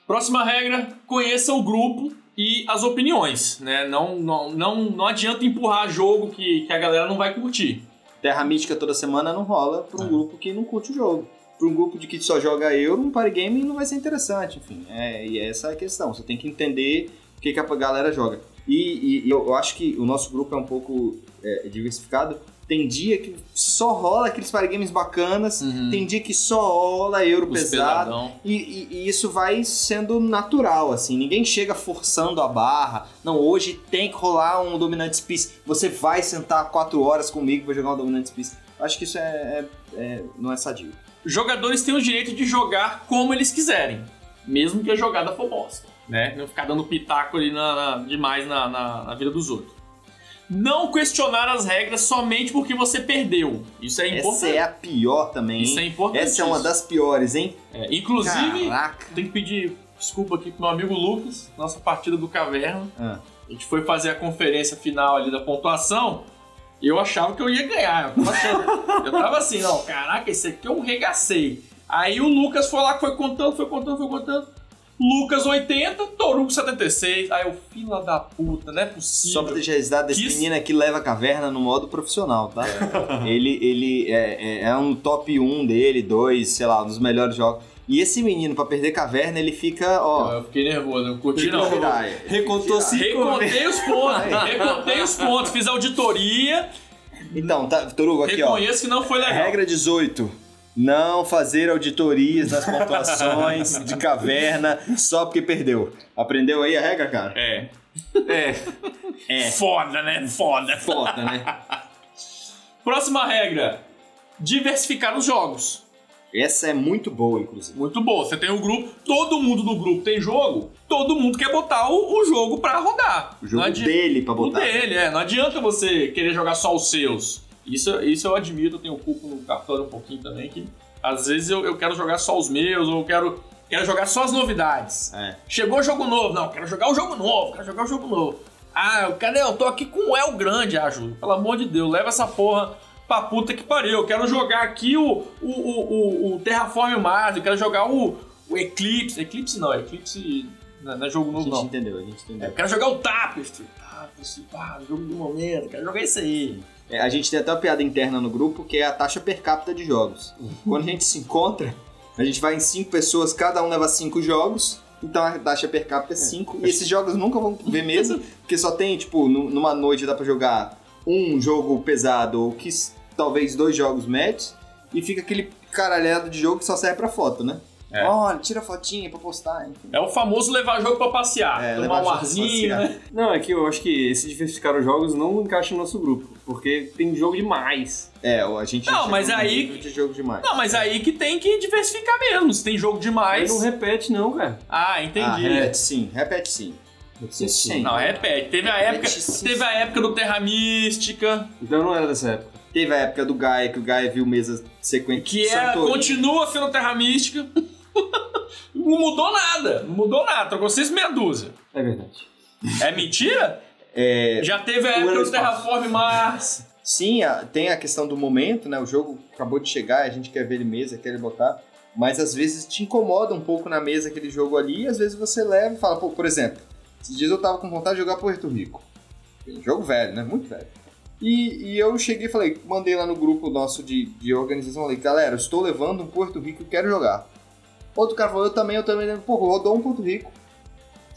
Próxima regra: conheça o grupo e as opiniões, né? Não, não, não, não adianta empurrar jogo que, que a galera não vai curtir. Terra Mística toda semana não rola pra um É. grupo que não curte o jogo. Pra um grupo de que só joga euro, um party game não vai ser interessante, enfim. É, e essa é a questão. Você tem que entender o que, que a galera joga. E, e- e eu, eu acho que o nosso grupo é um pouco é, diversificado. Tem dia que só rola aqueles party games bacanas, Uhum. tem dia que só rola euro Os pesado. E, e- e isso vai sendo natural, assim. Ninguém chega forçando a barra. Não, hoje tem que rolar um Dominant Piece. Você vai sentar quatro horas comigo pra jogar um Dominant Piece. Acho que isso é, é- é- não é sadio. Jogadores têm o direito de jogar como eles quiserem, mesmo que a jogada for bosta, né? Não ficar dando pitaco ali na- na- demais na- na vida dos outros. Não questionar as regras somente porque você perdeu. Isso é Essa importante. é a pior também, Isso é hein? importante. Essa é uma das piores, hein? inclusive, Caraca. tem que pedir desculpa aqui pro meu amigo Lucas, nossa partida do Caverna. Ah. A gente foi fazer a conferência final ali da pontuação e eu achava que eu ia ganhar. Eu tava, eu tava assim, não, caraca, esse aqui eu regacei. Aí o Lucas foi lá, foi contando, foi contando, foi contando. Lucas 80, Torugo 76. Aí eu, fila da puta, não é possível. Só pra deixar registrado, esse Que- menino aqui leva a caverna no modo profissional, tá? Ele, ele é, é, é um top 1 dele, dois, sei lá, um dos melhores jogos. E esse menino, pra perder caverna, ele fica, ó. Eu fiquei nervoso, não curti não. Giraia. Recontou cinco. Recontei os pontos, recontei os pontos, fiz auditoria, Então, tá, Torugo, aqui, ó. reconheço que não foi legal. Regra 18. Não fazer auditorias nas pontuações de caverna só porque perdeu. Aprendeu aí a regra, cara? É. É. É. Foda, né? Foda. Foda, né? Próxima regra: diversificar os jogos. Essa é muito boa, inclusive. Muito boa. Você tem o grupo, todo mundo do grupo tem jogo, todo mundo quer botar o, o jogo pra rodar. O jogo adi- dele pra O botar. dele, é. Não adianta você querer jogar só os seus. Isso, isso eu admito, eu tenho culpa no cartório um pouquinho também, que às vezes eu, eu quero jogar só os meus, ou eu quero, quero jogar só as novidades. É. Chegou o jogo novo, não, quero jogar o jogo novo, quero jogar o jogo novo. Ah, cadê? Eu tô aqui com o El Grande, ah, Júlio. Pelo amor de Deus, leva essa porra pra puta que pariu. Eu quero jogar aqui o, o, o, o, o Terraform Mars, eu quero jogar o, o Eclipse. Eclipse não, Eclipse não é- não é jogo A novo, gente não. entendeu, a gente É, entendeu. eu quero jogar o Tapestry. Tapestry, ah, jogo do momento, quero jogar esse aí. É, a gente tem até uma piada interna no grupo que é a taxa per capita de jogos. Quando a gente se encontra, a gente vai em cinco pessoas, cada um leva cinco jogos. Então a taxa per capita é 5. e esses jogos nunca vão ver mesa, porque só tem, tipo, nu- numa noite dá pra jogar um jogo pesado ou que talvez dois jogos médios. E fica aquele caralhado de jogo que só serve pra foto, né? É. Olha, tira fotinha pra postar, enfim. É o famoso levar jogo pra passear. É, tomar levar um arzinho, né? Não, é que eu acho que esse diversificar os jogos não encaixa no nosso grupo. Porque tem jogo demais. É, a gente Não, mas aí- de jogo demais. Não, mas aí que tem que diversificar mesmo. Se tem jogo Mas demais. não repete, não, cara. Ah, Ah, entendi. repete sim, repete sim. Sim. Não, repete. Teve a época, Repete, sim. teve a época do Terra Mística, Então não era dessa época. Teve a época do Gaia, que o Gaia viu mesas sequentes. que é, continua sendo Terra Mística. não mudou nada. Não mudou nada. Trocou seis meia dúzia. É verdade. É mentira? É, Já teve a época do. Terraform Mars. sim, a- tem a questão do momento, né? O jogo acabou de chegar, a gente quer ver ele mesa, quer ele botar. Mas às vezes te incomoda um pouco na mesa aquele jogo ali, e às vezes você leva e fala, pô, por exemplo, esses dias eu tava com vontade de jogar Puerto Rico. Jogo velho, né? Muito velho. E, e eu cheguei e falei, mandei lá no grupo nosso de, de organização, falei, galera, eu estou levando um Porto Rico e quero jogar. Outro cara falou, eu também, eu também. Pô, rodou um Porto Rico.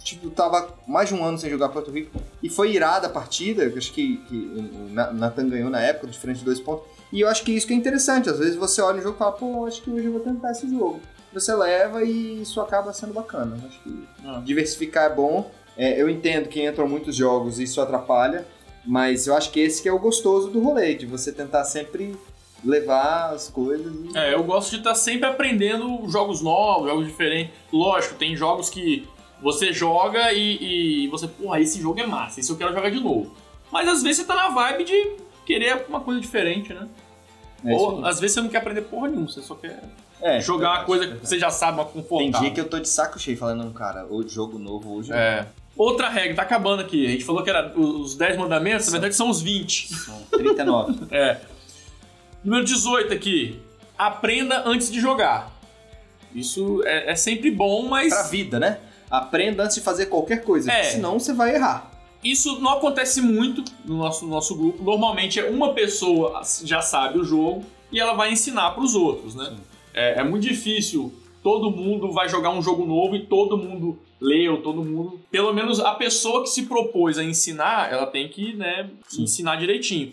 Tipo, tava mais de um ano sem jogar Porto Rico. E foi irada a partida, que acho que, que o Nathan ganhou na época, diferente de dois pontos. E eu acho que isso que é interessante. Às vezes você olha o jogo e fala, pô, acho que hoje eu vou tentar esse jogo. Você leva e isso acaba sendo bacana. Acho que Ah. diversificar é bom. É, eu entendo que entram muitos jogos e isso atrapalha, mas eu acho que esse que é o gostoso do rolê, de você tentar sempre levar as coisas e... É, eu gosto de estar sempre aprendendo jogos novos, jogos diferentes. Lógico, tem jogos que você joga e, e você, porra, esse jogo é massa, esse eu quero jogar de novo. Mas às vezes você tá na vibe de querer uma coisa diferente, né? É Ou às vezes você não quer aprender porra nenhuma, você só quer É, jogar uma coisa que você já sabe, uma Tem confortável. dia que eu tô de saco cheio falando, "Não, cara, o jogo novo hoje É. Outra regra, tá acabando aqui. A gente falou que era os 10 mandamentos, na verdade são os 20. são 39. É. Número 18 aqui. Aprenda antes de jogar. Isso é, é sempre bom, mas pra vida, né? Aprenda antes de fazer qualquer coisa, É. senão você vai errar. isso não acontece muito no nosso, nosso grupo. Normalmente é uma pessoa já sabe o jogo e ela vai ensinar para os outros, né? É, é muito difícil. Todo mundo vai jogar um jogo novo e todo mundo leu, todo mundo. Pelo menos a pessoa que se propôs a ensinar, ela tem que, né, ensinar direitinho.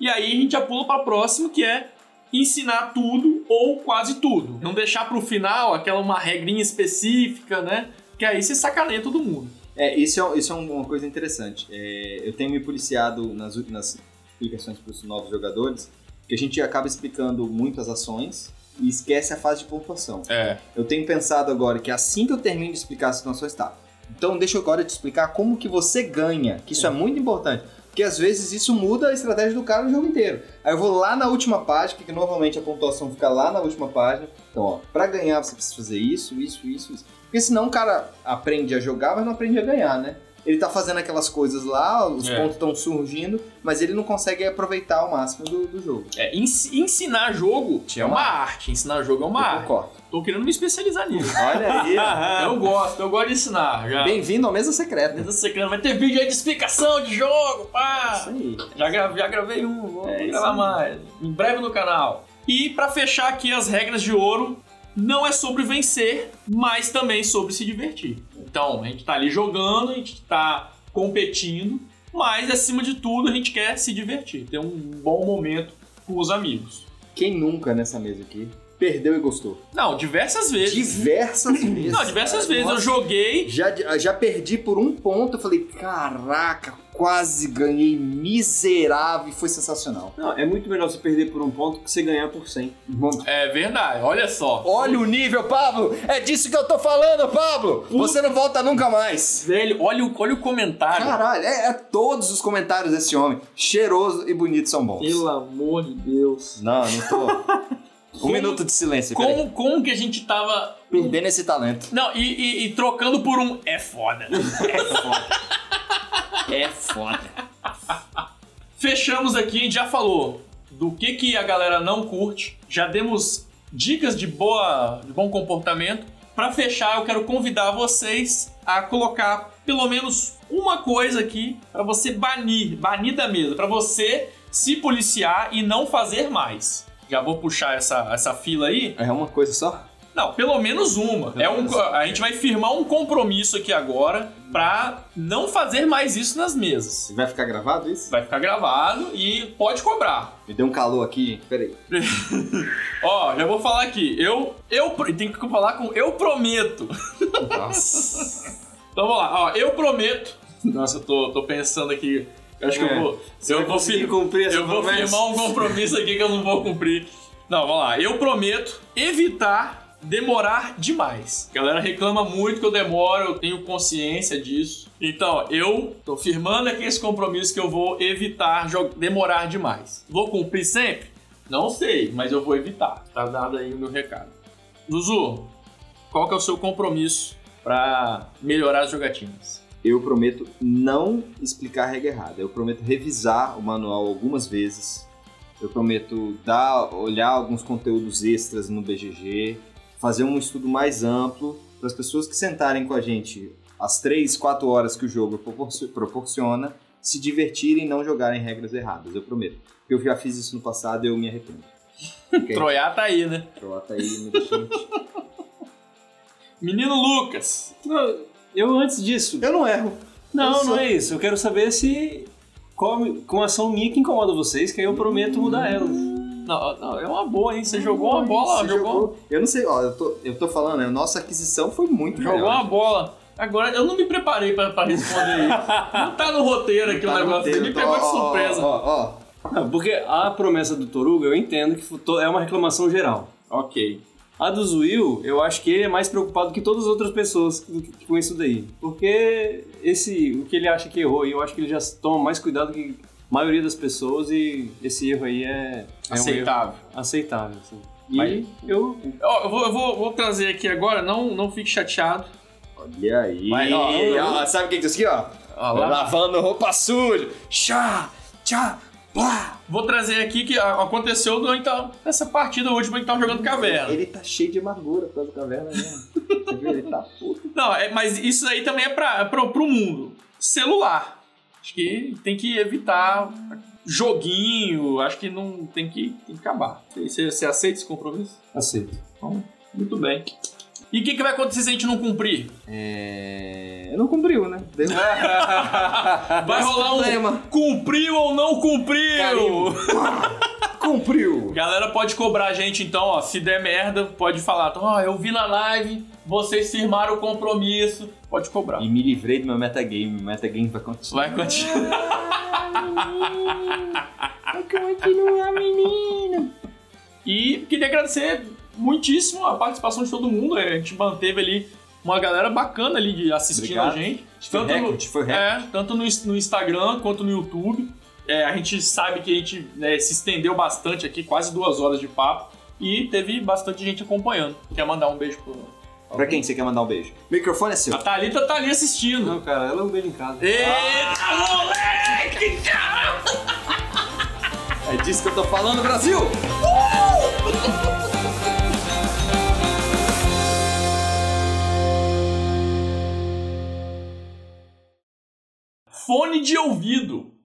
E aí a gente já pula para próximo que é ensinar tudo ou quase tudo. Não deixar para o final aquela uma regrinha específica, né? Que aí você sacaneia todo mundo. É, isso é, isso é uma coisa interessante. É, eu tenho me policiado nas, nas explicações para os novos jogadores, que a gente acaba explicando muito as ações e esquece a fase de pontuação. É. Eu tenho pensado agora que assim que eu termino de explicar as situações, tá. Então deixa eu agora te explicar como que você ganha, que isso é muito importante. Porque às vezes isso muda a estratégia do cara no jogo inteiro. Aí eu vou lá na última página, que normalmente a pontuação fica lá na última página. Então, ó, pra ganhar você precisa fazer isso, isso, isso, isso. Porque senão o cara aprende a jogar, mas não aprende a ganhar, né? Ele tá fazendo aquelas coisas lá, os É. pontos estão surgindo, mas ele não consegue aproveitar o máximo do, do jogo. É, ens- ensinar jogo é uma arte. Ensinar jogo é uma Eu arte. concordo. Tô querendo me especializar nisso. Olha aí. eu gosto, eu gosto de ensinar. Já. Bem-vindo ao Mesa Secreta. Beleza secreta, vai ter vídeo aí de explicação de jogo, pá! Isso aí. Já, gra- já gravei um, vou É gravar mais. Em breve no canal. E pra fechar aqui as regras de ouro, não é sobre vencer, mas também sobre se divertir. Então, a gente tá ali jogando, a gente tá competindo, mas acima de tudo a gente quer se divertir, ter um bom momento com os amigos. Quem nunca nessa mesa aqui perdeu e gostou? Não, diversas vezes. Diversas vezes. Não, diversas cara. vezes. Eu Nossa, joguei. Já, já perdi por um ponto, eu falei, caraca, quase ganhei, miserável, e foi sensacional. Não, é muito melhor você perder por um ponto que você ganhar por 100. É verdade, olha só. Olha o nível, Pablo! É disso que eu tô falando, Pablo! Você não volta nunca mais! Velho, olha o, olha o comentário. Caralho, é, é todos os comentários desse homem, cheiroso e bonito, são bons. Pelo amor de Deus. Não, não tô. Um Como- minuto de silêncio, peraí. Como, como que a gente tava. Perdendo esse talento. Não, e, e- e trocando por um. É foda. É foda. Fechamos aqui, a gente já falou do que, que a galera não curte. Já demos dicas de, boa, de bom comportamento. Pra fechar, eu quero convidar vocês a colocar pelo menos uma coisa aqui pra você banir, banir da mesa, Pra você se policiar e não fazer mais. Já vou puxar essa, essa fila aí. É uma coisa só? Não, pelo menos uma. Pelo é um, a gente vai firmar um compromisso aqui agora pra não fazer mais isso nas mesas. Vai ficar gravado isso? Vai ficar gravado e pode cobrar. Me deu um calor aqui, peraí. Ó, já vou falar aqui. Eu, eu tem que falar com eu prometo. Nossa. Então vamos lá. Ó, eu prometo. Nossa, eu tô, tô pensando aqui. Eu acho que É. eu vou. Você eu vai vou, conseguir fir- cumprir essa eu vou firmar um compromisso aqui que eu não vou cumprir. Não, vamos lá. Eu prometo evitar demorar demais. A galera reclama muito que eu demoro, eu tenho consciência disso. Então, eu tô firmando aqui esse compromisso que eu vou evitar demorar demais. Vou cumprir sempre? Não sei, mas eu vou evitar. Tá dado aí o meu recado. Zuzu, qual que é o seu compromisso pra melhorar as jogatinas? Eu prometo não explicar a regra errada. Eu prometo revisar o manual algumas vezes. Eu prometo dar, olhar alguns conteúdos extras no BGG, fazer um estudo mais amplo para as pessoas que sentarem com a gente as 3, 4 horas que o jogo proporci- proporciona se divertirem e não jogarem regras erradas. Eu prometo. Porque eu já fiz isso no passado e eu me arrependo. Ok? Troiar tá aí, né? Trota aí, me deixa. Menino Lucas. Eu antes disso. Eu não erro. Não, Eu não sou- é isso. Eu quero saber se. Qual, com ação minha que incomoda vocês, que aí eu prometo mudar elas. Não, não, é uma boa, hein? Você jogou uma bola, Você jogou, Eu não sei, ó, eu tô, eu tô falando, a nossa aquisição foi muito jogou melhor. uma bola. Agora, eu não me preparei pra, pra responder isso. Não tá no roteiro aqui Tá o no negócio. Você roteiro, me tô- pegou de ó, ó, surpresa. Ó, ó, Não, Porque a promessa do Toruga eu entendo que é uma reclamação geral. Ok. A do Zuil, eu acho que ele é mais preocupado que todas as outras pessoas com isso daí. Porque esse, o que ele acha que errou, eu acho que ele já toma mais cuidado que maioria das pessoas e esse erro aí é, é um Aceitável. erro aceitável. Assim. E Mas- eu. Ó, eu, vou, eu vou, vou trazer aqui agora, não, não fique chateado. olha aí. Vai, ó, ó, ó, sabe o que é isso aqui, ó? Ó, lá. Lavando roupa suja. Chá, chá, blá. Vou trazer aqui que aconteceu durante a- essa partida última que tava jogando caverna. Ele tá cheio de amargura por causa da caverna mesmo. Viu? Ele tá puto. Não, é, mas isso aí também é pra, pro, pro mundo. Celular. Acho que tem que evitar joguinho. Acho que não tem que, tem que acabar. Você, você aceita esse compromisso? Aceito. Então, muito bem. E o que, que vai acontecer se a gente não cumprir? É... Não cumpriu, né? Vai rolar um problema. cumpriu ou não cumpriu? Cumpriu. Galera pode cobrar a gente então, ó. Se der merda, pode falar. Ó, eu vi na live, vocês firmaram o compromisso. Pode cobrar. E me livrei do meu metagame. O metagame vai continuar. Vai continuar. Vai continuar, menino. E queria agradecer muitíssimo a participação de todo mundo. A gente manteve ali uma galera bacana ali de assistindo Obrigado. a gente. Foi Tanto no, foi recorde. é, tanto no, no Instagram quanto no YouTube. É, a gente sabe que a gente né, se estendeu bastante aqui, quase duas horas de papo. E teve bastante gente acompanhando. Quer mandar um beijo pro. Pra quem você quer mandar um beijo? O microfone é seu. A Thalita tá ali assistindo. Não, cara, ela é um beijo em casa. Eita, moleque, cara! É disso que eu tô falando, Brasil! Fone de ouvido.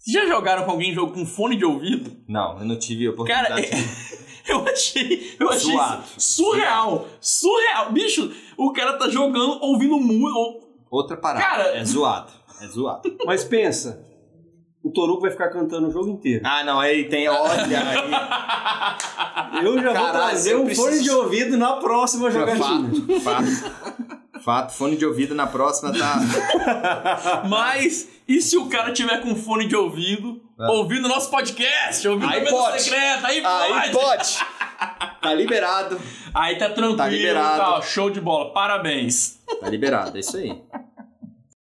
Vocês já jogaram com alguém jogo com fone de ouvido? Não, eu não tive a Cara, oportunidade. eu achei, eu achei isso surreal. Surreal. Bicho, o cara tá jogando, ouvindo música. Outra parada. Cara- É zoado. É zoado. Mas pensa, o Torugo vai ficar cantando o jogo inteiro. Ah, não, aí tem. Olha aí. Eu já vou Caralho, trazer eu um preciso- fone de ouvido na próxima jogatina. Fato. Fato. Fato. Fone de ouvido na próxima tá. Mas, e se o cara tiver com fone de ouvido, Ah. ouvindo nosso podcast, ouvindo Aí pode. secreta, aí, Aí pode. pode. Tá liberado. Aí tá tranquilo, Tá liberado. tá, show de bola. Parabéns. Tá liberado, é isso aí.